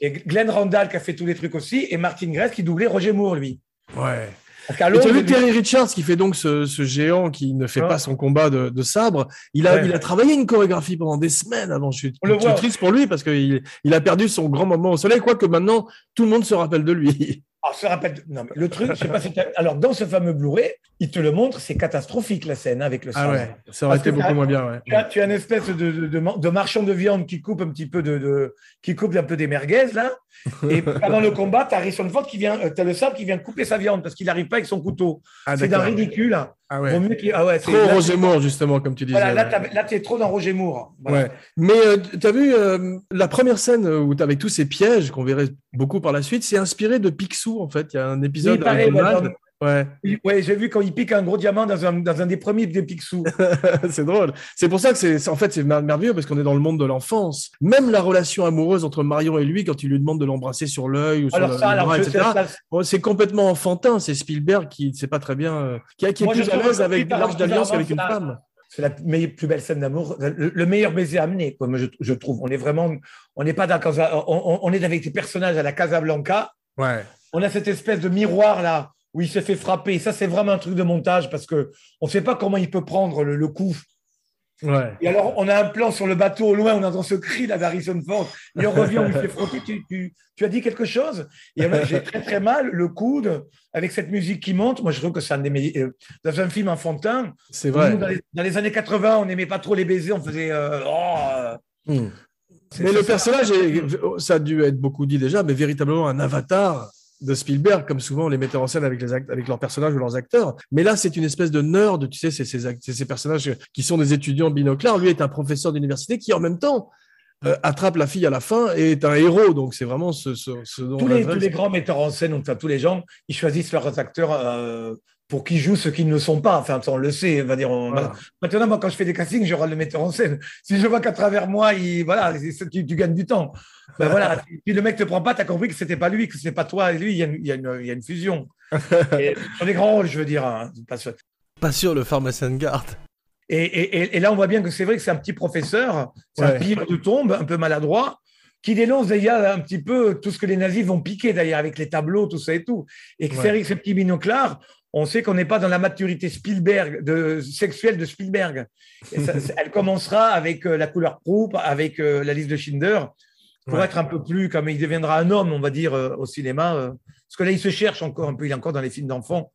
Et Glenn Randall qui a fait tous les trucs aussi, et Martin Gress qui doublait Roger Moore, lui. Ouais. Parce as vu Terry Richards qui fait donc ce, ce géant qui ne fait Ah. pas son combat de, de sabre. Il a, Ouais. il a travaillé une chorégraphie pendant des semaines avant. Je suis, On le je suis voit. triste pour lui parce qu'il il a perdu son grand moment au soleil, quoique maintenant tout le monde se rappelle de lui. Alors, je te rappelle, non, mais le truc, je sais pas si t'as- Alors, dans ce fameux Blu-ray, il te le montre, c'est catastrophique la scène avec le Ah sabre. ouais, ça aurait Parce été beaucoup moins bien. Ouais. Tu as, tu as une espèce de, de, de, de marchand de viande qui coupe un petit peu de, de- qui coupe un peu des merguez là. Et pendant le combat, tu as Harrison Ford qui vient, tu as le sabre qui vient couper sa viande parce qu'il n'arrive pas avec son couteau. Ah, c'est d'un ridicule. Ah Vaut ouais. mieux ah ouais, Trop là, Roger Moore, justement, comme tu disais. Voilà, là, tu es trop dans Roger Moore. Voilà. Ouais. Mais tu as vu euh, la première scène où tu avec tous ces pièges qu'on verrait beaucoup par la suite, c'est inspiré de Picsou en fait. Il y a un épisode Oui, pareil, avec ouais, Donald. Ouais, Ouais, j'ai vu quand il pique un gros diamant dans un, dans un des premiers des Picsou. c'est drôle. C'est pour ça que c'est en fait c'est mer- merveilleux parce qu'on est dans le monde de l'enfance. Même la relation amoureuse entre Marion et lui quand il lui demande de l'embrasser sur l'œil ou sur Alors le, ça, le bras, etc. Bon, c'est complètement enfantin. C'est Spielberg qui ne sait pas très bien, euh, qui, est Moi, plus à l'aise avec l'Arche d'Alliance qu'avec une femme. c'est la meilleure, plus belle scène d'amour, le, le meilleur baiser amené, moi, je, je trouve. On est vraiment, on n'est pas dans on- on est avec des personnages à la Casablanca. Ouais. On a cette espèce de miroir là où il se fait frapper. Ça, c'est vraiment un truc de montage parce que on ne sait pas comment il peut prendre le, le coup. Ouais. Et alors, on a un plan sur le bateau au loin, on entend ce cri là d'Harrison Ford. Et on revient, on lui fait frotter. Tu, tu- tu as dit quelque chose? Et j'ai très très mal le coude avec cette musique qui monte. Moi, je trouve que c'est un des meilleurs. euh, Dans un film enfantin, C'est vrai. nous, dans, les, dans les années 80, on n'aimait pas trop les baisers, on faisait. euh, oh, euh, Hmm. Mais le ça. personnage, est, ça a dû être beaucoup dit déjà, mais véritablement un avatar de Spielberg, comme souvent les metteurs en scène avec, les avec leurs personnages ou leurs acteurs. Mais là, c'est une espèce de nerd, tu sais, c'est ces, personnages qui sont des étudiants binoclars. Lui est un professeur d'université qui, en même temps, euh, attrape la fille à la fin et est un héros. Donc, c'est vraiment ce, ce, ce dont tous les, tous les grands metteurs en scène, enfin, tous les gens, ils choisissent leurs acteurs euh, pour qu'ils jouent ceux qui ne le sont pas. Enfin, ça, on le sait. On va dire, on- Voilà. Maintenant, moi, quand je fais des castings, je le metteur en scène. Si je vois qu'à travers moi, il, voilà, c'est- c'est- tu, tu gagnes du temps. Ben voilà, si le mec te prend pas, tu as compris que c'était pas lui, que c'était pas toi et lui, il y a une, il y a une, il y a une fusion. Et sur les grands rôles, je veux dire. hein, pas sûr, le pharmacien de garde. Et, et- et- et là, on voit bien que c'est vrai que c'est un petit professeur, c'est un pire de tombe, un peu maladroit, qui dénonce d'ailleurs un petit peu tout ce que les nazis vont piquer d'ailleurs avec les tableaux, tout ça et tout. Et que Ouais. c'est vrai que ces petits binoclars, on sait qu'on n'est pas dans la maturité Spielberg, de, sexuelle de Spielberg. Ça- elle commencera avec euh, la couleur proupe, avec euh, la liste de Schindler, pour Ouais. être un peu plus, comme il deviendra un homme, on va dire, euh, au cinéma. parce que là, il se cherche encore un peu, il est encore dans les films d'enfants.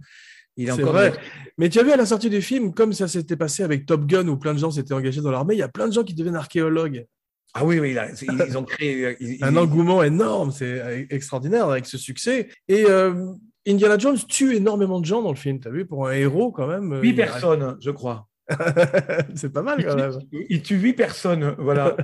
Il est encore vrai. dans- Mais tu as vu à la sortie du film, comme ça s'était passé avec Top Gun, où plein de gens s'étaient engagés dans l'armée, il y a plein de gens qui deviennent archéologues. Ah oui, oui, là, ils, ont créé. ils- un ils- engouement énorme, c'est extraordinaire avec ce succès. Et euh, Indiana Jones tue énormément de gens dans le film, t'as vu, pour un héros quand même. euh, Huit personnes, je crois. c'est pas mal quand même. Il, il tue huit personnes, voilà.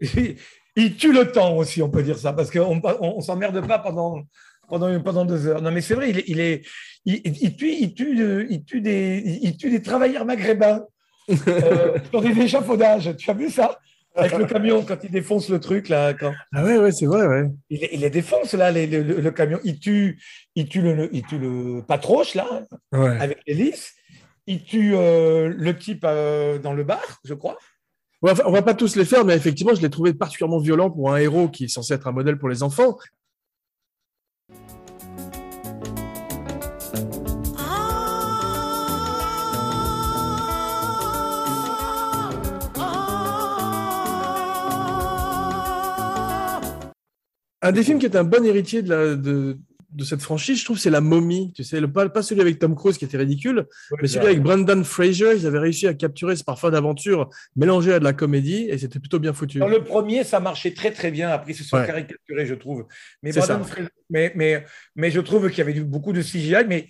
il, il tue le temps aussi, on peut dire ça, parce qu'on on, on s'emmerde pas pendant, pendant, pendant deux heures. Non, mais c'est vrai, il est, il, est, il, il tue, il, tue, de- il, tue des, il tue des travailleurs maghrébins euh, sur des échafaudages. Tu as vu ça? Avec le camion, quand il défonce le truc, là, quand Ah ouais, ouais, c'est vrai, ouais. il, les- il les défonce, là, les- le, camion. Il tue, il tue, le, il tue le patroche, là, ouais. avec l'hélice. Il tue euh, le type euh, dans le bar, je crois. Ouais, enfin, on va pas tous les faire, mais effectivement, je l'ai trouvé particulièrement violent pour un héros qui est censé être un modèle pour les enfants. Un des films qui est un bon héritier de, la, de, de cette franchise, je trouve, c'est La Momie. Tu sais, le, pas, pas celui avec Tom Cruise qui était ridicule, mais celui avec Brendan Fraser. Ils avaient réussi à capturer ce parfum d'aventure mélangé à de la comédie et c'était plutôt bien foutu. Dans le premier, ça marchait très très bien. Après, ils se sont Ouais. caricaturés, je trouve. Mais, C'est. Fraser- mais, mais, mais je trouve qu'il y avait beaucoup de CGI, mais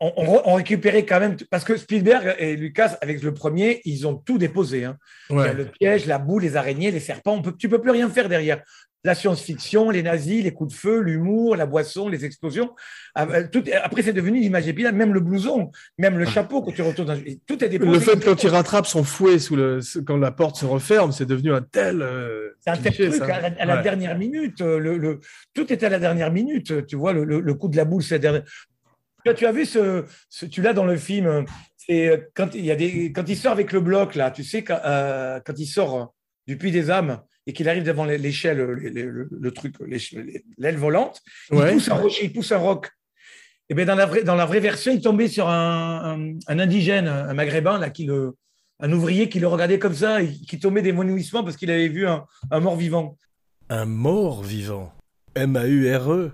on, on on récupérait quand même. Parce que Spielberg et Lucas, avec le premier, ils ont tout déposé. hein. Il y a le piège, la boue, les araignées, les serpents. On peut, tu peux plus rien faire derrière. La science-fiction, les nazis, les coups de feu, l'humour, la boisson, les explosions. Ah, euh, après, c'est devenu l'image épinale. Même le blouson, même le chapeau que tu retournes. Dans, tout est déposé. Le fait quand il rattrape son fouet sous le, quand la porte se referme, c'est devenu un tel. euh, C'est un tel cliché, truc ça. à la, à la Ouais. dernière minute. euh, Le, le- tout est à la dernière minute. Tu vois, le, coup de la boule, c'est la dernière. Tu as, tu as vu ce, ce- tu l'as dans le film. C'est quand il y a des, quand il sort avec le bloc là. Tu sais quand, euh, quand il sort du puits des âmes et qu'il arrive devant l'échelle, le, truc, l'aile volante, il pousse un rocher, il pousse un roc. Et bien dans la vraie, dans la vraie version, il tombait sur un, un- un indigène, un maghrébin là, qui le, un ouvrier qui le regardait comme ça, et qui tombait d'évanouissement parce qu'il avait vu un, un mort vivant. Un mort vivant. M-A-U-R-E.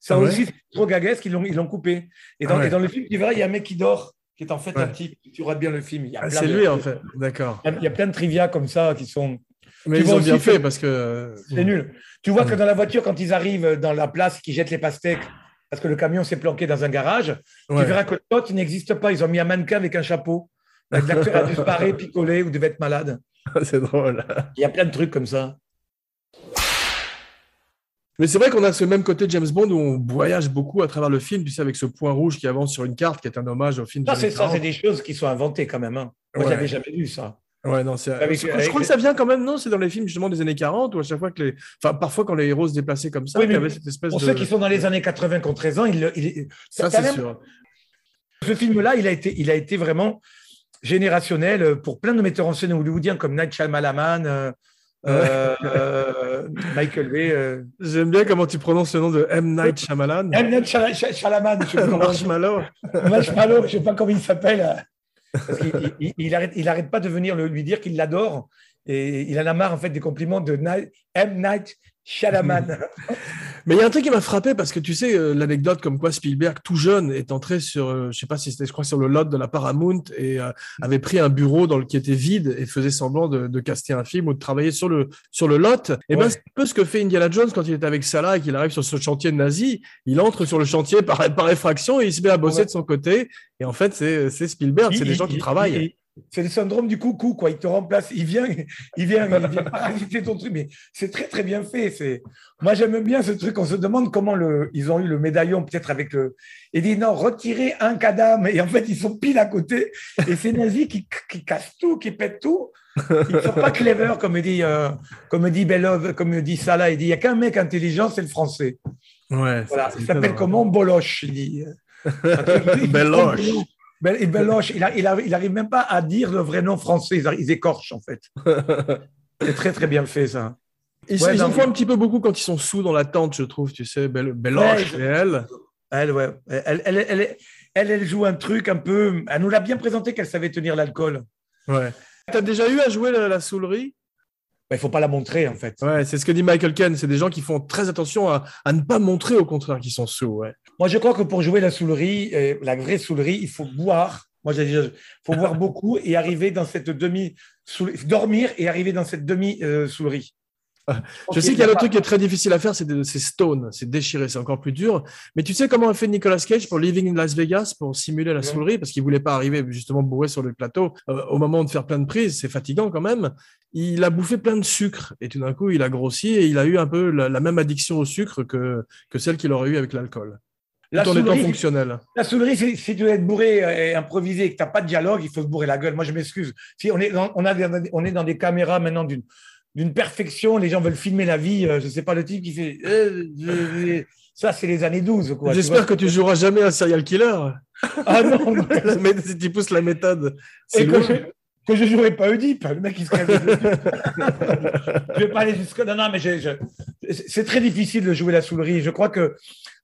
Ça Ah ouais aussi, c'est trop gaguesque, ils l'ont, coupé. Et dans, Ah ouais. et dans le film, tu verras, il y a un mec qui dort, qui est en fait un type. Tu regardes bien le film. Il y a, Ah, plein c'est de- lui en fait, d'accord. Il y a plein de trivia comme ça qui sont. Mais Tu ils ont bien que- fait parce que. C'est nul. Tu vois Ah que dans la voiture, quand ils arrivent dans la place, qu'ils jettent les pastèques, parce que le camion s'est planqué dans un garage, ouais. tu verras que l'autre n'existe pas. Ils ont mis un mannequin avec un chapeau. L'acteur a dû se barrer, picoler ou devait être malade. c'est drôle. Il y a plein de trucs comme ça. Mais c'est vrai qu'on a ce même côté James Bond où on voyage beaucoup à travers le film, tu sais, avec ce point rouge qui avance sur une carte, qui est un hommage au film. Ça, c'est ça, c'est 40. des choses qui sont inventées quand même. hein. Moi, Ouais. j'avais jamais vu ça. Ouais, non, c'est. Avec- je, avec- crois que ça vient quand même, non C'est dans les films justement des années 40 où à chaque fois que les. Enfin, parfois quand les héros se déplaçaient comme ça, Oui, il y avait cette espèce Pour de. ceux qui sont dans les années 80 contre 13 ans, il, Ça, c'est même, sûr. Ce film-là, il a été, il a été vraiment générationnel pour plein de metteurs en scène hollywoodiens comme Night Shyamalan, euh, euh, Michael Bay, euh, J'aime bien comment tu prononces le nom de M. Night Shyamalan. M. Night Shyam- Shy- Shyamalan, je sais pas comment- Marshmallow. Marshmallow, je sais pas comment il s'appelle. il, il, arrête, il arrête pas de venir le- lui dire qu'il l'adore et il en a marre en fait des compliments de Night- M. Night Shyamalan. Mais il y a un truc qui m'a frappé parce que tu sais euh, l'anecdote comme quoi Spielberg tout jeune est entré sur euh, je sais pas si c'était je crois sur le lot de la Paramount et euh, avait pris un bureau dans le qui était vide et faisait semblant de, de caster un film ou de travailler sur le sur le lot. Et ben Ouais. c'est un peu ce que fait Indiana Jones quand il est avec Salah et qu'il arrive sur ce chantier nazi, il entre sur le chantier par par effraction et il se met à bosser Ouais. de son côté et en fait c'est Spielberg, c'est des gens qui il- travaillent. il- C'est le syndrome du coucou, quoi. Il te remplace, il vient, il vient, il vient parasiter ton truc. Mais c'est très, très bien fait. C'est, moi, j'aime bien ce truc. On se demande comment le, ils ont eu le médaillon, peut-être avec le. Et dit non, retirez un cadavre. Et en fait, ils sont pile à côté. Et c'est nazis qui, qui cassent tout, qui pètent tout. Ils sont pas clever, comme dit, euh, comme dit Belov, comme dit Salah. Il dit, il y a qu'un mec intelligent, c'est le français. Ouais. Voilà. Il s'appelle comment? Boloche, il dit. Beloche. Bel- et Beloche, il, a- il, a- il arrive même pas à dire le vrai nom français, ils, écorchent en fait. C'est très très bien fait ça. Ils, Ouais, ils non, en font un petit peu beaucoup quand ils sont sous dans la tente, je trouve, tu sais, Bel- Beloche Ouais, et elle. Elle, ouais, elle, elle, elle, elle, elle joue un truc un peu. Elle nous l'a bien présenté qu'elle savait tenir l'alcool. Ouais. T'as déjà eu à jouer la, la soulerie? Il faut pas la montrer en fait. Ouais, c'est ce que dit Michael Ken. C'est des gens qui font très attention à, à ne pas montrer au contraire qu'ils sont sous. Ouais. Moi, je crois que pour jouer la soulerie, euh, la vraie soulerie, il faut boire. Moi, j'ai il faut boire beaucoup et arriver dans cette demi dormir et arriver dans cette demi euh, soulerie. Je sais qu'il y a le truc qui est très difficile à faire, c'est stone, c'est déchirer, c'est encore plus dur. Mais tu sais comment a fait Nicolas Cage pour Living in Las Vegas pour simuler la soulerie parce qu'il voulait pas arriver justement bourré sur le plateau euh, au moment de faire plein de prises, c'est fatigant quand même. Il a bouffé plein de sucre et tout d'un coup il a grossi et il a eu un peu la, la même addiction au sucre que que celle qu'il aurait eu avec l'alcool. La Tout en étant soulerie, fonctionnel. La soulerie, si tu veux être bourré et improvisé et que tu n'as pas de dialogue, il faut se bourrer la gueule. Moi, je m'excuse. Si on est dans, on, a des- on est dans des caméras maintenant d'une d'une perfection, les gens veulent filmer la vie. euh, Je ne sais pas, le type qui fait. euh, ça, c'est les années 12. quoi. Tu J'espère que tu joueras jamais un serial killer. Ah non, mé- si tu pousses la méthode. c'est Et que je, que je jouerai pas Oedipe. Le mec, il se je vais pas aller jusque. Non, non, mais c'est très difficile de jouer la soulerie. Je crois que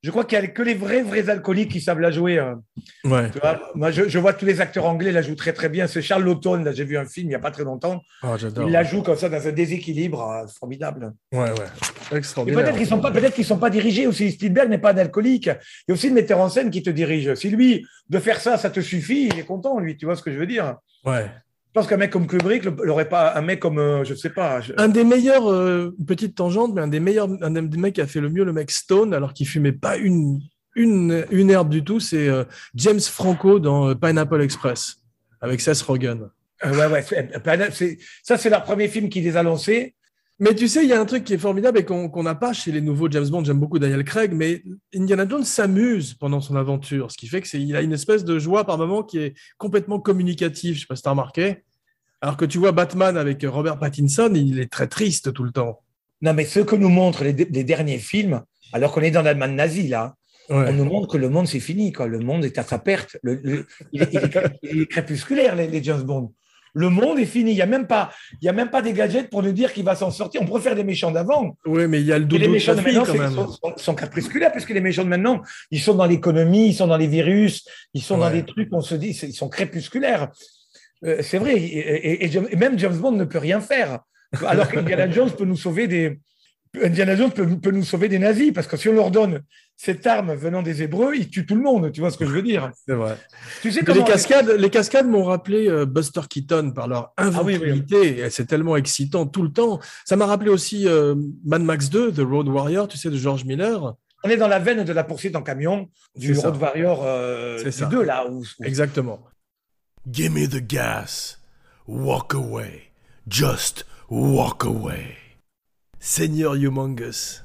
Je crois qu'il n'y a que les vrais, vrais alcooliques qui savent la jouer. hein. Ouais. Tu vois, moi, je, je vois tous les acteurs anglais la jouent très, très bien. C'est Charles Laughton, là, j'ai vu un film il n'y a pas très longtemps. Ah. Il la joue comme ça dans un déséquilibre euh, formidable. Ouais, ouais. Extraordinaire. peut-être qu'ils sont pas, qu'ils sont pas dirigés aussi. Spielberg n'est pas un alcoolique. Il y a aussi le metteur en scène qui te dirige. Si lui, de faire ça, ça te suffit, il est content, lui. Tu vois ce que je veux dire? Ouais. Je pense qu'un mec comme Kubrick l'aurait pas, un mec comme, euh, je sais pas. je- Un des meilleurs, euh, petite tangente, mais un des meilleurs, un des mecs qui a fait le mieux le mec Stone, alors qu'il fumait pas une, une, une herbe du tout, c'est euh, James Franco dans euh, Pineapple Express avec Seth Rogen. Euh, ouais, ouais. euh, Ça, c'est leur premier film qui les a lancés. Mais tu sais, il y a un truc qui est formidable et qu'on n'a pas chez les nouveaux James Bond. J'aime beaucoup Daniel Craig, mais Indiana Jones s'amuse pendant son aventure, ce qui fait qu'il a une espèce de joie par moment qui est complètement communicative. Je sais pas si tu as remarqué. Alors que tu vois Batman avec Robert Pattinson, il est très triste tout le temps. Non, mais ce que nous montrent les, les derniers films, alors qu'on est dans l'Allemagne nazie, là, Ouais. on nous montre que le monde, c'est fini. Quoi. Le monde est à sa perte. Le- le- il, est, il est cré- il est crépusculaire, les, les James Bond. Le monde est fini. Il n'y a, même pas- il y a même pas des gadgets pour nous dire qu'il va s'en sortir. On faire des méchants d'avant. Oui, mais il y a le Et doudou les méchants de maintenant quand c'est- même. sont, sont- sont crépusculaires, puisque les méchants de maintenant, ils sont dans l'économie, ils sont dans les virus, ils sont dans des trucs, on se dit, ils sont crépusculaires. Euh, c'est vrai. Et, et- et James- et même James Bond ne peut rien faire. Alors qu'Indiana Jones peut nous sauver des. Indiana Jones peut, peut nous sauver des nazis, parce que si on leur donne cette arme venant des Hébreux, ils tuent tout le monde. Tu vois ce que je veux dire C'est vrai. Tu sais Mais comment les cascades, les cascades m'ont rappelé euh, Buster Keaton par leur Ah oui, oui. inventivité. Et C'est tellement excitant tout le temps. Ça m'a rappelé aussi euh, Mad Max 2, The Road Warrior, tu sais, de George Miller. on est dans la veine de la poursuite en camion du. Road Warrior euh, C'est du ça. 2, là. Où, où- Exactement. Give me the gas. Walk away. Just walk away. Seigneur Humongous.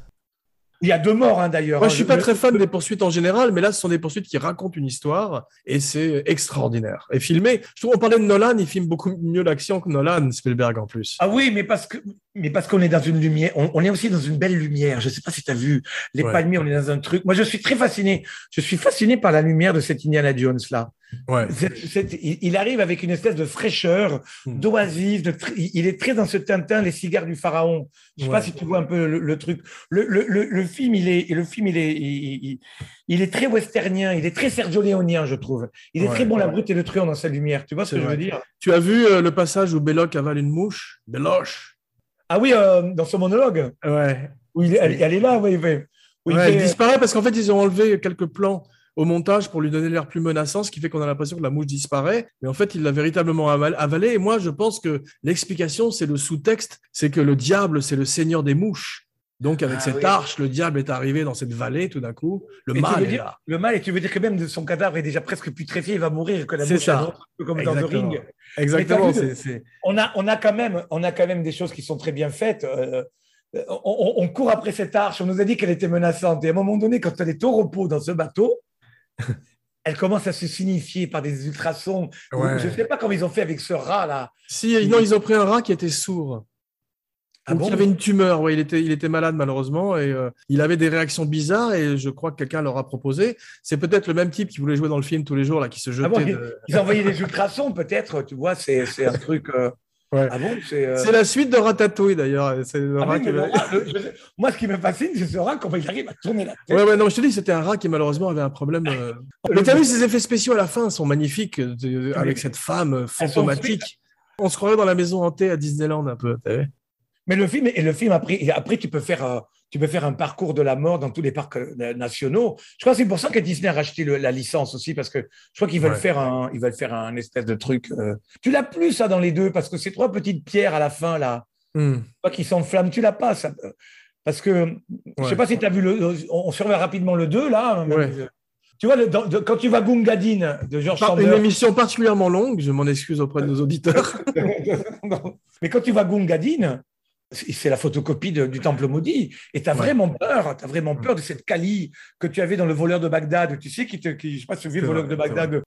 Il y a deux morts, hein, d'ailleurs. Moi, hein. je suis pas très fan des poursuites en général, mais là, ce sont des poursuites qui racontent une histoire et c'est extraordinaire. Et filmé, je trouve, on parlait de Nolan, il filme beaucoup mieux l'action que Nolan, Spielberg en plus. Ah oui, mais parce que mais parce qu'on est dans une lumière, on, on est aussi dans une belle lumière. Je sais pas si tu as vu les Ouais. palmiers, on est dans un truc. Moi, je suis très fasciné. Je suis fasciné par la lumière de cet Indiana Jones là. Ouais. Il, il arrive avec une espèce de fraîcheur, Hmm. d'oasis. Il est très dans ce Tintin, les cigares du pharaon. Je sais Ouais. pas si tu vois un peu le, le truc. Le, le, le, le film, il est, le film, il est, il, il- il est très westernien. Il est très Sergio Leonien, je trouve. Il est Ouais. très bon la brute et le truand dans sa lumière. Tu vois ce que je veux dire? Tu as vu euh, le passage où Belloc avale une mouche? Belloche Ah oui, euh, dans ce monologue. Ouais. où il elle, elle est là, oui, oui. Où il Ouais, fait- il disparaît parce qu'en fait, ils ont enlevé quelques plans au montage pour lui donner l'air plus menaçant, ce qui fait qu'on a l'impression que la mouche disparaît. Mais en fait, il l'a véritablement aval- avalé. Et moi, je pense que l'explication, c'est le sous-texte, c'est que le diable, c'est le seigneur des mouches. Donc, avec Ah cette oui. arche, le diable est arrivé dans cette vallée tout d'un coup. Le Et mal veux est dire- là. Le mal, et tu veux dire que même son cadavre est déjà presque putréfié, il va mourir, que la C'est ça. un peu comme dans le Exactement. ring. Exactement. Vu c'est- On a, on, a quand même, on a quand même des choses qui sont très bien faites. euh, on, on- on court après cette arche, on nous a dit qu'elle était menaçante. Et à un moment donné, quand elle est au repos dans ce bateau, elle commence à se signifier par des ultrasons. Ouais. Je ne sais pas comment ils ont fait avec ce rat-là. Si, non, ils ont pris un rat qui était sourd. Ah Donc, bon il avait une tumeur, ouais, il était, il était malade malheureusement et euh, il avait des réactions bizarres et je crois que quelqu'un leur a proposé. C'est peut-être le même type qui voulait jouer dans le film tous les jours là, qui se jetait. Ah bon, de- Ils ont envoyé des ultrasons, peut-être, tu vois, c'est c'est un truc. euh, Ouais. Ah bon c'est, euh, C'est la suite de Ratatouille d'ailleurs. C'est le ah rat oui, qui mais le avait- rat, le- je- Moi, ce qui me fascine, c'est ce rat, comment il arrive à tourner la tête. Ouais, ouais, non, je te dis, c'était un rat qui malheureusement avait un problème. euh. Mais t'as vu, ces effets spéciaux à la fin sont magnifiques euh, de- avec cette femme fantomatique. On se croirait dans la maison hantée à Disneyland un peu. t'as vu Mais le film, et le film après, après tu peux faire, euh, tu peux faire un parcours de la mort dans tous les parcs euh, nationaux. Je crois que c'est pour ça que Disney a racheté le- la licence aussi, parce que je crois qu'ils veulent Ouais. faire un, ils veulent faire un espèce de truc. euh. Tu l'as plus ça dans les deux, parce que ces trois petites pierres à la fin là, pas qui s'enflamment, tu l'as pas ça. Parce que je sais Ouais. pas si tu as vu le, on surveille rapidement le 2 là. hein, Ouais. Tu vois, le- dans- de- quand tu vas Gungadin de George Par- Une émission particulièrement longue, je m'en excuse auprès de nos auditeurs. Mais quand tu vas Gungadin, c'est la photocopie de- du temple maudit. Et tu as Ouais. vraiment peur, tu as vraiment peur de cette Kali que tu avais dans le voleur de Bagdad. Tu sais, qui te, qui, je sais pas C'est le voleur vrai, de Bagdad.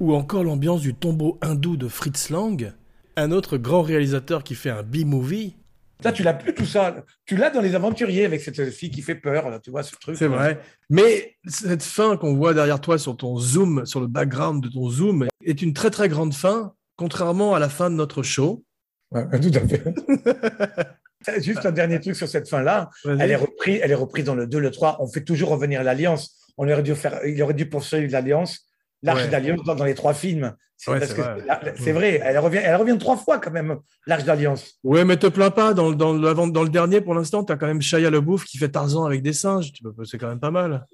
Ou encore l'ambiance du tombeau hindou de Fritz Lang, un autre grand réalisateur qui fait un B-movie. Ça, tu l'as plus tout ça. Tu l'as dans les aventuriers avec cette fille qui fait peur, là, tu vois, ce truc. C'est vrai. Mais cette fin qu'on voit derrière toi sur ton zoom, sur le background de ton zoom, est une très très grande fin, contrairement à la fin de notre show. Ouais, tout à fait. Juste un dernier truc sur cette fin-là. Elle est reprise, elle est reprise dans le 2, le 3. On fait toujours revenir l'Alliance. On aurait dû faire, il aurait dû poursuivre l'Alliance, l'Arche Ouais. d'Alliance dans, dans les trois films. C'est Ouais, vrai. Elle revient, elle revient trois fois quand même, l'Arche d'Alliance. Ouais, mais te plains pas. Dans, le- dans, le- avant- dans le dernier, pour l'instant, tu as quand même Shia LaBeouf qui fait Tarzan avec des singes. C'est quand même pas mal.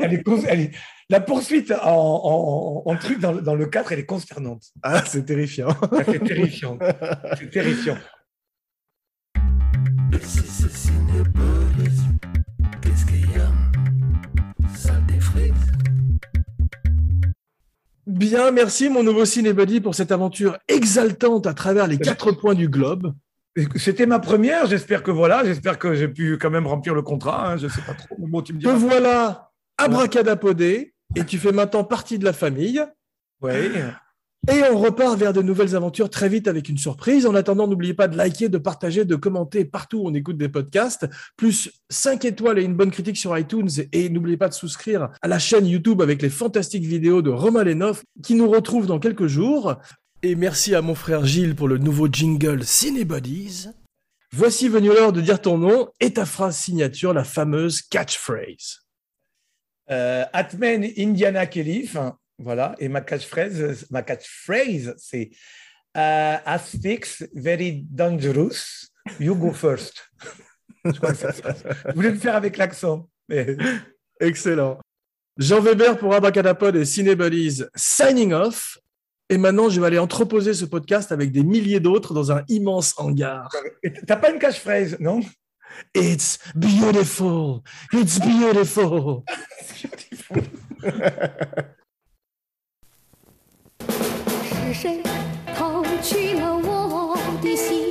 Elle, est, cons- elle est- la poursuite en, en- en truc dans, le- dans le 4, elle est consternante. Ah, c'est terrifiant. C'est terrifiant. C'est terrifiant. Bien, merci mon nouveau cinébuddy pour cette aventure exaltante à travers les quatre points du globe. C'était ma première. J'espère que voilà. J'espère que j'ai pu quand même remplir le contrat. hein. Je sais pas trop. Mais bon, tu me Te voilà abracadapodé et tu fais maintenant partie de la famille. Ouais. Et on repart vers de nouvelles aventures très vite avec une surprise. En attendant, n'oubliez pas de liker, de partager, de commenter partout où on écoute des podcasts, plus 5 étoiles et une bonne critique sur iTunes. Et n'oubliez pas de souscrire à la chaîne YouTube avec les fantastiques vidéos de Romain Lenoff qui nous retrouve dans quelques jours. Et merci à mon frère Gilles pour le nouveau jingle Cinebodies. Voici venu l'heure de dire ton nom et ta phrase signature, la fameuse catchphrase. Euh, Atman Indiana Kelif, voilà, et ma catchphrase, ma catchphrase, c'est euh, Asphyx very dangerous, you go first. Je, crois que c'est ça. Je voulais le faire avec l'accent. mais- Excellent. Jean Weber pour Abracadapod et Cinebuddies signing off. Et maintenant, je vais aller entreposer ce podcast avec des milliers d'autres dans un immense hangar. T'as pas une catchphrase, non? It's beautiful. It's beautiful. 是谁？偷去了我的心，